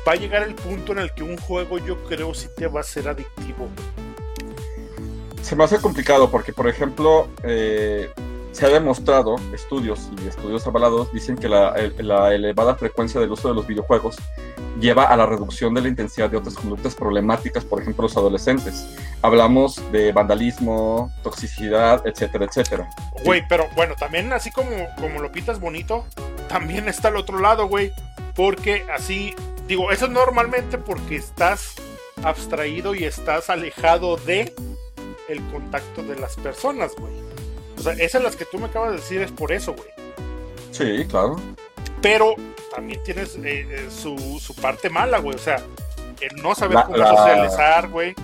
va a llegar el punto en el que un juego yo creo sí te va a ser adictivo. Se me hace complicado porque, por ejemplo, eh, se ha demostrado, estudios y estudios avalados dicen que la, elevada frecuencia del uso de los videojuegos lleva a la reducción de la intensidad de otras conductas problemáticas, por ejemplo, los adolescentes. Hablamos de vandalismo, toxicidad, etcétera, etcétera. Güey, pero bueno, también así como, como lo pitas bonito, también está el otro lado, güey. Porque así, digo, eso es normalmente porque estás abstraído y estás alejado de el contacto de las personas, güey. O sea, esas las que tú me acabas de decir es por eso, güey. Sí, claro. Pero también tienes eh, eh, su, su, parte mala, güey. O sea, el no saber cómo socializar, güey.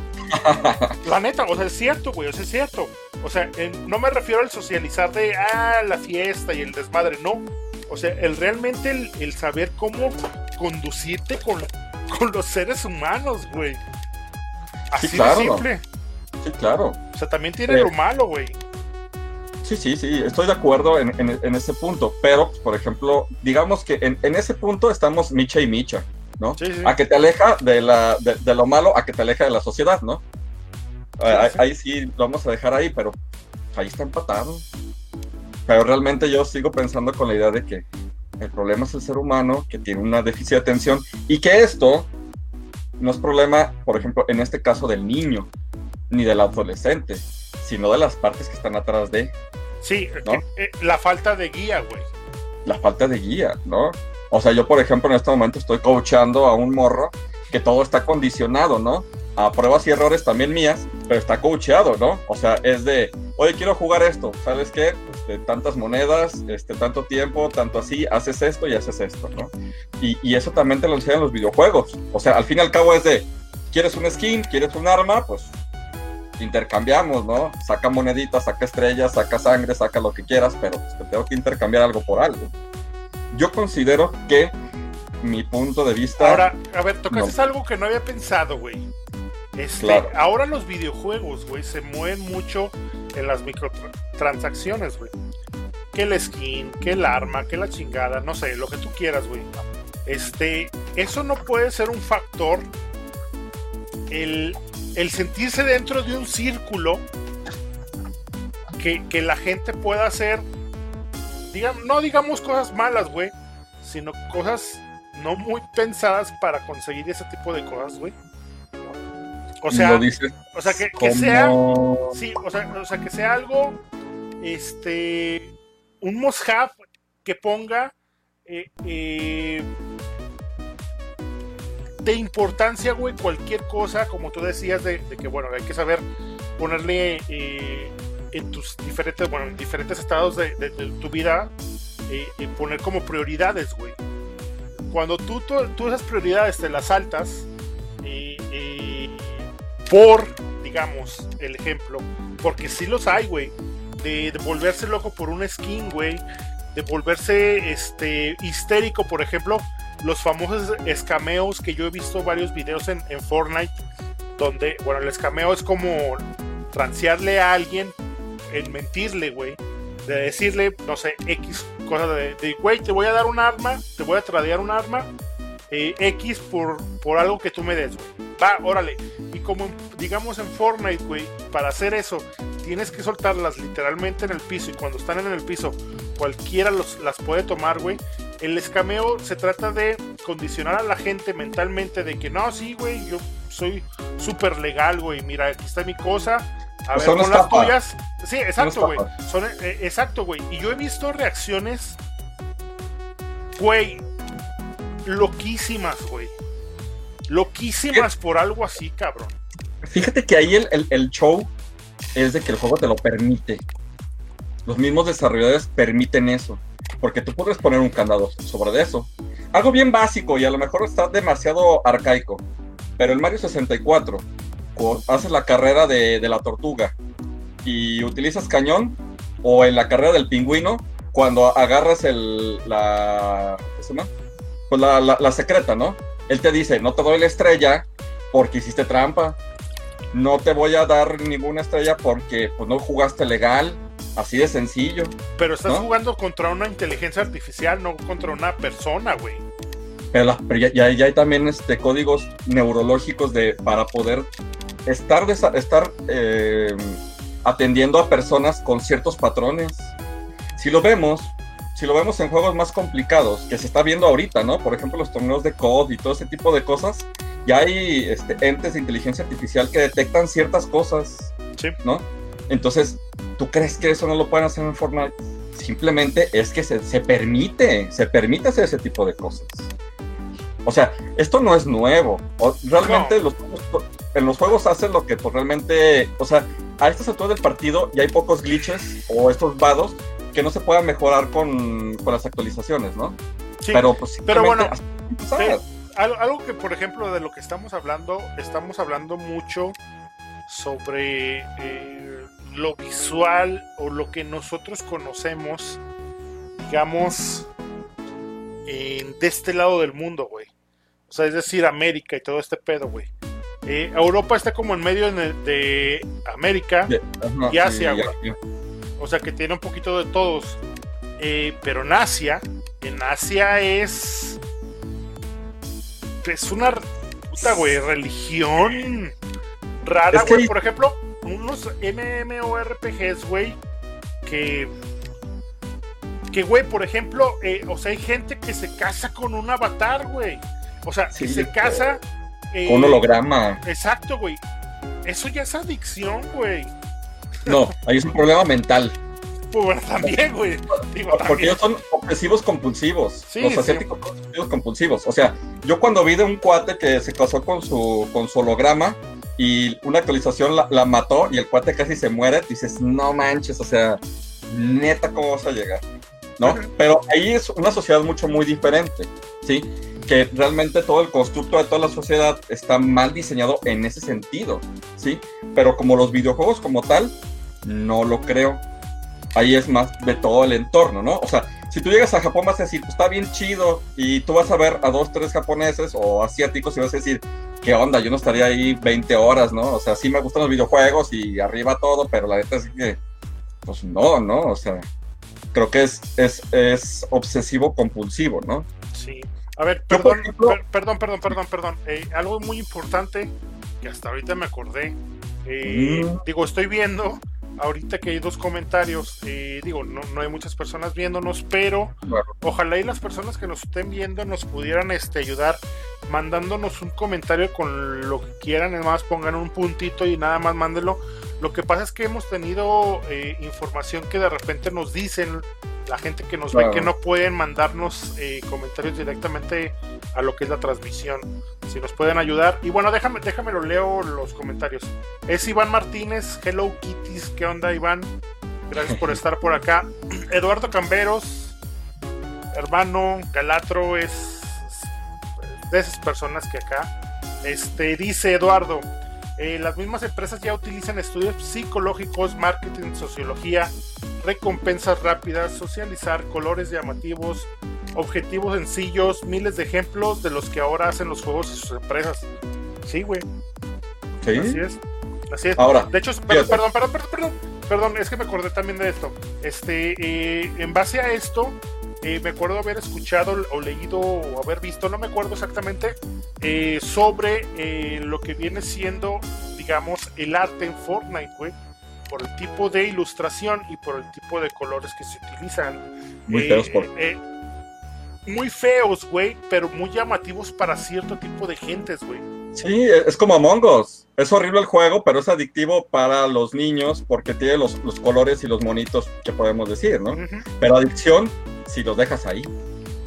la neta, o sea, es cierto, güey. O sea, es cierto. O sea, no me refiero al socializar de, ah, la fiesta y el desmadre. No. O sea, el realmente el, saber cómo conducirte con, con los seres humanos, güey. Así de simple. Sí, claro. O sea, también tiene lo malo, güey. Sí, sí, sí, estoy de acuerdo en, en, ese punto, pero, por ejemplo, digamos que en, en, ese punto estamos Micha y Micha, ¿no? A que te aleja de, la, de, lo malo, a que te aleja de la sociedad, ¿no? ahí, sí lo vamos a dejar ahí, pero ahí está empatado. Pero realmente yo sigo pensando con la idea de que el problema es el ser humano, que tiene una déficit de atención y que esto no es problema, por ejemplo, en este caso del niño, ni del adolescente, sino de las partes que están atrás de. Sí, eh, eh, la falta de guía, güey. La falta de guía, ¿no? O sea, yo, por ejemplo, en este momento estoy coachando a un morro que todo está condicionado, ¿no? A pruebas y errores también mías, pero está coacheado, ¿no? O sea, es de, oye, quiero jugar esto, ¿sabes qué? Este, tantas monedas, este, tanto tiempo, tanto así, haces esto y haces esto, ¿no? Y, y eso también te lo enseñan los videojuegos. O sea, al fin y al cabo es de, ¿quieres un skin? ¿Quieres un arma? Pues intercambiamos, ¿no? Saca moneditas, saca estrellas, saca sangre, saca lo que quieras, pero pues, te tengo que intercambiar algo por algo. Yo considero que mi punto de vista. Ahora, a ver, tocas es algo que no había pensado, güey. Este, Ahora los videojuegos, güey, se mueven mucho en las microtransacciones, güey. Que el skin, que el arma, que la chingada, no sé, lo que tú quieras, güey. Este, eso no puede ser un factor el el sentirse dentro de un círculo que, la gente pueda hacer, digamos, no digamos cosas malas, güey, sino cosas no muy pensadas para conseguir ese tipo de cosas, güey. O sea, o sea que, sea, sí, o sea, o sea, que sea algo, este, un must que ponga eh, eh, de importancia, güey, cualquier cosa, como tú decías, de, que, bueno, hay que saber ponerle eh, en tus diferentes, bueno, en diferentes estados de, tu vida, poner como prioridades, güey. Cuando tú, tú, esas prioridades te las saltas, por, digamos, el ejemplo, porque sí los hay, güey, de, volverse loco por un skin, güey, de volverse este, histérico, por ejemplo, los famosos escameos que yo he visto varios videos en, Fortnite, donde, bueno, el escameo es como transearle a alguien, en mentirle, güey, de decirle, no sé, X cosa de, güey, te voy a dar un arma, te voy a tradear un arma, eh, X por, por algo que tú me des, güey. Va, órale. Como digamos en Fortnite, güey, para hacer eso, tienes que soltarlas literalmente en el piso. Y cuando están en el piso, cualquiera los, las puede tomar, güey. El escameo se trata de condicionar a la gente mentalmente de que no, sí, güey, yo soy súper legal, güey. Mira, aquí está mi cosa. A ver, con las tuyas. Sí, exacto, güey. Son, eh, exacto, güey. Y yo he visto reacciones, güey, loquísimas, güey. Loquísimas por algo así, cabrón. Fíjate que ahí el, el- el show es de que el juego te lo permite. Los mismos desarrolladores permiten eso. Porque tú puedes poner un candado sobre eso. Algo bien básico y a lo mejor está demasiado arcaico. Pero en Mario 64 cu- haces la carrera de, de la tortuga y utilizas cañón. O en la carrera del pingüino, cuando agarras el, la, ¿qué se llama? Pues la- la secreta, ¿no? Él te dice, no te doy la estrella porque hiciste trampa no te voy a dar ninguna estrella porque pues, no jugaste legal, así de sencillo. Pero estás ¿No? jugando contra una inteligencia artificial, no contra una persona, güey. Pero, la- pero ya, ya- ya hay también este, códigos neurológicos de, para poder estar, desa- estar eh, atendiendo a personas con ciertos patrones. Si lo vemos, si lo vemos en juegos más complicados, que se está viendo ahorita, ¿no? Por ejemplo, los torneos de COD y todo ese tipo de cosas, ya hay este, entes de inteligencia artificial que detectan ciertas cosas, Sí. ¿no? Entonces, ¿tú crees que eso no lo pueden hacer en Fortnite? Simplemente es que se, se permite, se permite hacer ese tipo de cosas. O sea, esto no es nuevo. O- realmente los, juegos- en los juegos hacen lo que pues, realmente, o sea, a estas alturas del partido ya hay pocos glitches o estos vados que no se puedan mejorar con, con las actualizaciones, ¿no? Sí, Pero pues pero bueno. Algo, que, por ejemplo, de lo que estamos hablando, estamos hablando mucho sobre eh, lo visual o lo que nosotros conocemos, digamos, en- de este lado del mundo, güey. O sea, es decir, América y todo este pedo, güey. Eh, Europa está como en medio de, de América, ajá, y Asia, güey. O sea que tiene un poquito de todos. Eh, pero en Asia, en Asia es. Es una puta, güey, religión rara, Es que güey. Por ejemplo, unos MMORPGs, güey, que. Que, güey, por ejemplo, eh, o sea, hay gente que se casa con un avatar, güey. O sea, que Sí, se casa. eh, Con un holograma. Exacto, güey. Eso ya es adicción, güey. No, ahí es un problema mental. Pues también, güey. Digo, Porque también. ellos son obsesivos compulsivos. Sí, los sí. asiáticos son obsesivos compulsivos. O sea, yo cuando vi de un cuate que se casó con su, con su holograma y una actualización la, la mató y el cuate casi se muere, dices, no manches, o sea, neta, ¿cómo vas a llegar? ¿No? Pero ahí es una sociedad mucho muy diferente, ¿sí? Que realmente todo el constructo de toda la sociedad está mal diseñado en ese sentido, ¿sí? Pero como los videojuegos como tal, no lo creo ahí es más de todo el entorno, ¿no? O sea, si tú llegas a Japón vas a decir, pues está bien chido, y tú vas a ver a dos, tres japoneses o asiáticos y vas a decir, ¿qué onda? Yo no estaría ahí 20 horas, ¿no? O sea, sí me gustan los videojuegos y arriba todo, pero la neta es que, pues no, ¿no? O sea, creo que es, es, es obsesivo compulsivo, ¿no? Sí. A ver, perdón, ejemplo- per- perdón, perdón, perdón, perdón. Eh, algo muy importante que hasta ahorita me acordé. Eh, Mm. Digo, estoy viendo ahorita que hay dos comentarios. eh, digo, no, no hay muchas personas viéndonos, pero Claro. ojalá y las personas que nos estén viendo nos pudieran este, ayudar mandándonos un comentario con lo que quieran. Es más, pongan un puntito y nada más mándenlo. Lo que pasa es que hemos tenido eh, información que de repente nos dicen la gente que nos Claro. ve que no pueden mandarnos eh, comentarios directamente a lo que es la transmisión. Si nos pueden ayudar. Y bueno, déjame, déjame lo leo los comentarios. Es Iván Martínez, Hello Kitties, ¿qué onda Iván? Gracias por estar por acá. Eduardo Camberos, hermano, Galatro es de esas personas que acá. Este dice Eduardo, eh, las mismas empresas ya utilizan estudios psicológicos, marketing, sociología, recompensas rápidas, socializar, colores llamativos, objetivos sencillos, miles de ejemplos de los que ahora hacen los juegos y sus empresas. Sí, güey, así Sí. es. Así es. Ahora, De hecho, perdón, perdón, perdón, perdón, perdón, es que me acordé también de esto. Este, eh, en base a esto, eh, me acuerdo haber escuchado o leído o haber visto, no me acuerdo exactamente, eh, sobre eh, lo que viene siendo, digamos, el arte en Fortnite, güey, por el tipo de ilustración y por el tipo de colores que se utilizan. Muy feos por... muy feos, güey, pero muy llamativos para cierto tipo de gentes, güey. Sí, es como Among Us. Es horrible el juego, pero es adictivo para los niños porque tiene los, los colores y los monitos que podemos decir, ¿no? Pero adicción, si los dejas ahí.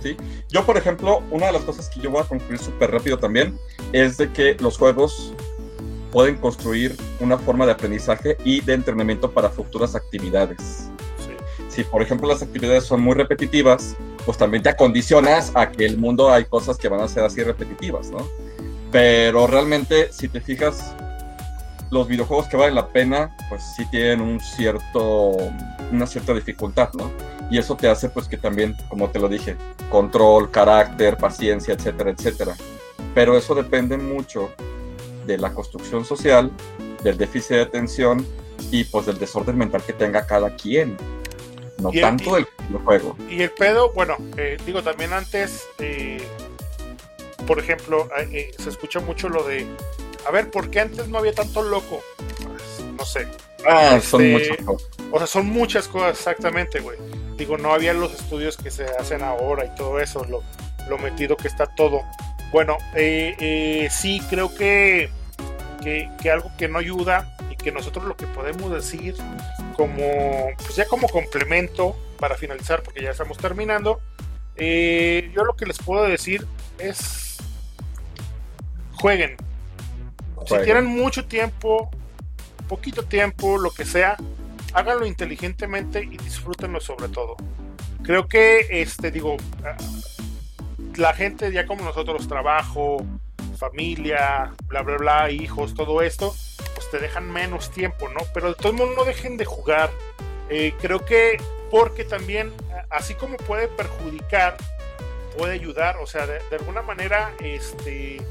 ¿sí? Yo, por ejemplo, una de las cosas que yo voy a concluir súper rápido también es de que los juegos pueden construir una forma de aprendizaje y de entrenamiento para futuras actividades. Si, por ejemplo, las actividades son muy repetitivas, pues también te acondicionas a que el mundo hay cosas que van a ser así repetitivas, ¿no? Pero realmente, si te fijas, los videojuegos que valen la pena, pues sí tienen un cierto, una cierta dificultad, ¿no? Y eso te hace, pues que también, como te lo dije, control, carácter, paciencia, etcétera, etcétera. Pero eso depende mucho de la construcción social, del déficit de atención y pues del desorden mental que tenga cada quien. No tanto del juego. Y el pedo, bueno, eh, digo también antes, eh, por ejemplo, eh, se escucha mucho lo de, a ver, ¿por qué antes no había tanto loco? Pues, no sé. Ah, son este, muchas cosas. O sea, son muchas cosas, exactamente, güey. Digo, no había los estudios que se hacen ahora y todo eso, lo, lo metido que está todo. Bueno, eh, sí, creo que, que, que, algo que no ayuda y que nosotros lo que podemos decir como, pues ya como complemento para finalizar, porque ya estamos terminando, eh, yo lo que les puedo decir es jueguen. Si tienen mucho tiempo, poquito tiempo, lo que sea, háganlo inteligentemente y disfrútenlo sobre todo. Creo que, este, digo, ah, la gente ya como nosotros, trabajo, familia, bla, bla, bla, hijos, todo esto, pues te dejan menos tiempo, ¿no? Pero de todo el mundo no dejen de jugar. Eh, creo que porque también, así como puede perjudicar, puede ayudar, o sea, de, de alguna manera, este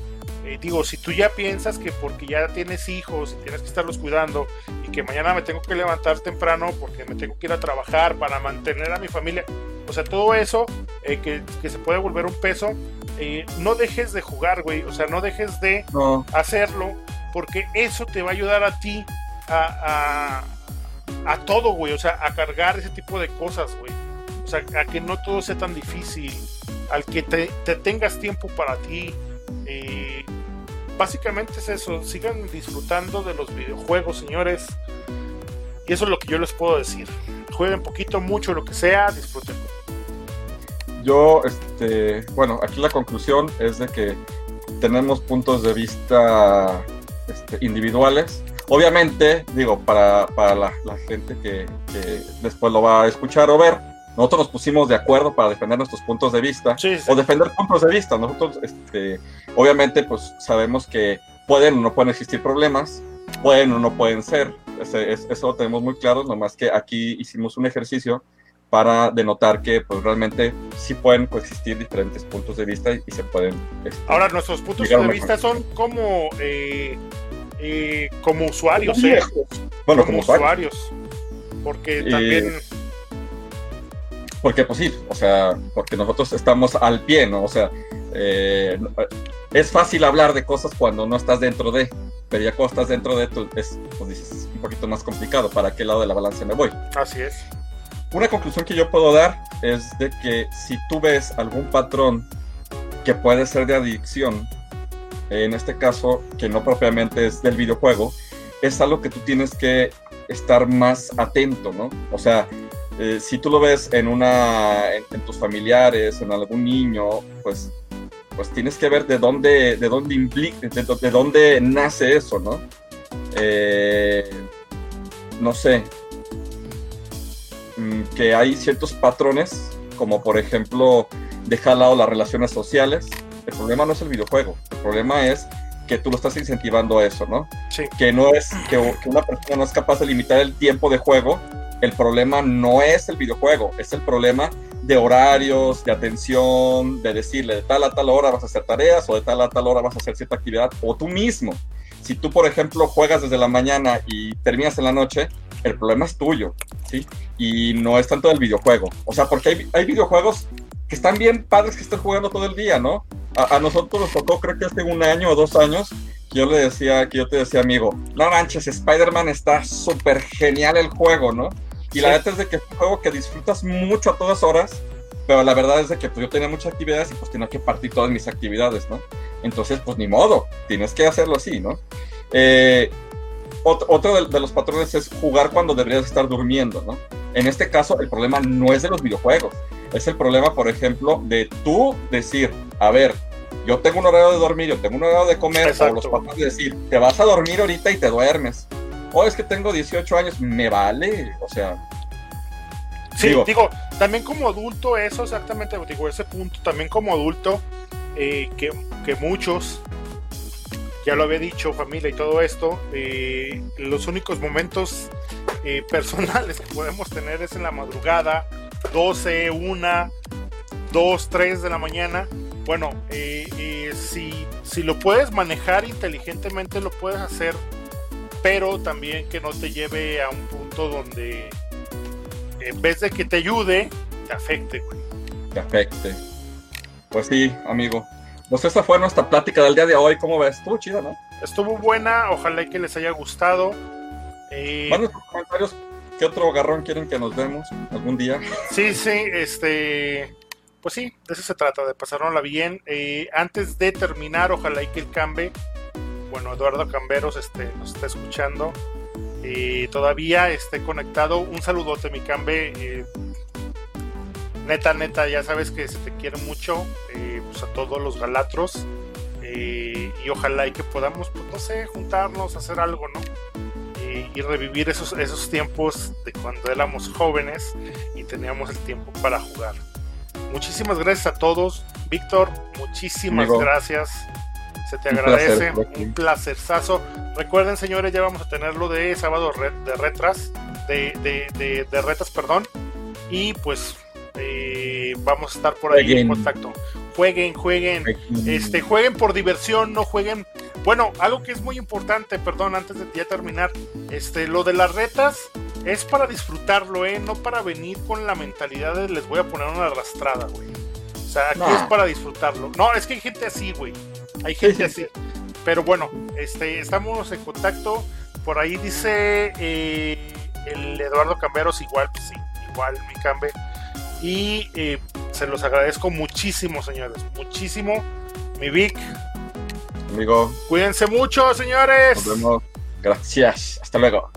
eh, digo, si tú ya piensas que porque ya tienes hijos y tienes que estarlos cuidando y que mañana me tengo que levantar temprano porque me tengo que ir a trabajar para mantener a mi familia, o sea, todo eso eh, que, se puede volver un peso, eh, no dejes de jugar, güey, o sea, no dejes de hacerlo porque eso te va a ayudar a ti a, a, todo, güey, o sea, a cargar ese tipo de cosas, güey. O sea, a que no todo sea tan difícil, al que te, te tengas tiempo para ti, básicamente es eso, sigan disfrutando de los videojuegos, señores. Y eso es lo que yo les puedo decir. Jueguen poquito, mucho, lo que sea, disfruten. Yo, este, bueno, aquí la conclusión es de que tenemos puntos de vista este, individuales. Obviamente, digo, para, para la, gente que, que después lo va a escuchar o ver, nosotros nos pusimos de acuerdo para defender nuestros puntos de vista o defender puntos de vista. Nosotros, este, obviamente, pues sabemos que pueden o no pueden existir problemas, pueden o no pueden ser. eso lo tenemos muy claro, nomás que aquí hicimos un ejercicio para denotar que pues realmente sí pueden coexistir diferentes puntos de vista y, se pueden... Este, Ahora, nuestros puntos de vista son como, eh, eh, como usuarios, ¿eh? Bueno, como, usuarios. Porque también porque pues sí, o sea, porque nosotros estamos al pie, ¿no? O sea, eh, es fácil hablar de cosas cuando no estás dentro de, pero ya cuando estás dentro de, tú, es, pues dices, un poquito más complicado, ¿para qué lado de la balanza me voy? Así es. Una conclusión que yo puedo dar es de que si tú ves algún patrón que puede ser de adicción, en este caso, que no propiamente es del videojuego, es algo que tú tienes que estar más atento, ¿no? O sea, eh, si tú lo ves en una en, tus familiares, en algún niño, pues, pues tienes que ver de dónde, de dónde implica, de, dónde nace eso, ¿no? Eh, no sé, mm, que hay ciertos patrones, como por ejemplo dejar al lado las relaciones sociales. El problema no es el videojuego, el problema es que tú lo estás incentivando a eso, ¿no? Sí. Que no es que, que una persona no es capaz de limitar el tiempo de juego el problema no es el videojuego, es el problema de horarios, de atención, de decirle de tal a tal hora vas a hacer tareas o de tal a tal hora vas a hacer cierta actividad, o tú mismo. Si tú, por ejemplo, juegas desde la mañana y terminas en la noche, el problema es tuyo, ¿sí? Y no es tanto del videojuego. O sea, porque hay, hay videojuegos que están bien padres que estén jugando todo el día, ¿no? A, a, nosotros nos tocó, creo que hace un año o dos años, que yo le decía, que yo te decía, amigo, no manches, Spider-Man está súper genial el juego, ¿no? Y la verdad es de que es un juego que disfrutas mucho a todas horas, pero la verdad es de que pues, yo tenía muchas actividades y pues tenía que partir todas mis actividades, ¿no? Entonces, pues ni modo, tienes que hacerlo así, ¿no? Eh, otro, de, los patrones es jugar cuando deberías estar durmiendo, ¿no? En este caso, el problema no es de los videojuegos, es el problema, por ejemplo, de tú decir, a ver, yo tengo un horario de dormir, yo tengo un horario de comer, o los patrones decir, te vas a dormir ahorita y te duermes. O es que tengo 18 años, me vale, o sea. Sí, digo, también como adulto, eso exactamente, digo, ese punto, también como adulto, eh, que, que muchos ya lo había dicho, familia y todo esto, eh, los únicos momentos eh, personales que podemos tener es en la madrugada, 12, 1, 2, 3 de la mañana. Bueno, eh, si, si lo puedes manejar inteligentemente, lo puedes hacer, pero también que no te lleve a un punto donde en vez de que te ayude, te afecte, güey. Te afecte. Pues sí, amigo. Pues esa fue nuestra plática del día de hoy. ¿Cómo ves? Estuvo chida, ¿no? Estuvo buena. Ojalá que les haya gustado. Eh... comentarios. ¿Qué otro garrón quieren que nos demos algún día? Sí, sí, este. Pues sí, de eso se trata, de pasárnosla bien. Eh, antes de terminar, ojalá y que el Cambe, bueno, Eduardo Camberos este, nos está escuchando. Eh, todavía esté conectado. Un saludote, mi Cambe. Eh, neta, neta, ya sabes que se te quiere mucho. Pues, a todos los galatros eh, y ojalá y que podamos, pues no sé, juntarnos, hacer algo, ¿no? y revivir esos, esos tiempos de cuando éramos jóvenes y teníamos el tiempo para jugar. Muchísimas gracias a todos. Víctor, muchísimas gracias. Se te agradece, un placerzazo. Recuerden, señores, ya vamos a tenerlo de sábado de retras, de, de, de, retas, perdón. Y pues eh, vamos a estar por ahí en contacto jueguen, jueguen, este, jueguen por diversión, no jueguen. Bueno, algo que es muy importante, perdón, antes de ya terminar, este, lo de las retas es para disfrutarlo, eh, no para venir con la mentalidad de les voy a poner una arrastrada, güey. O sea, aquí es para disfrutarlo. No, es que hay gente así, güey. Hay gente así. Pero bueno, este, estamos en contacto. Por ahí dice eh, el Eduardo Camberos, igual, pues sí, igual mi Cambe. Y eh, se los agradezco muchísimo, señores. Muchísimo. Mi Vic. Amigo. Cuídense mucho, señores. Nos vemos. Gracias. Hasta luego.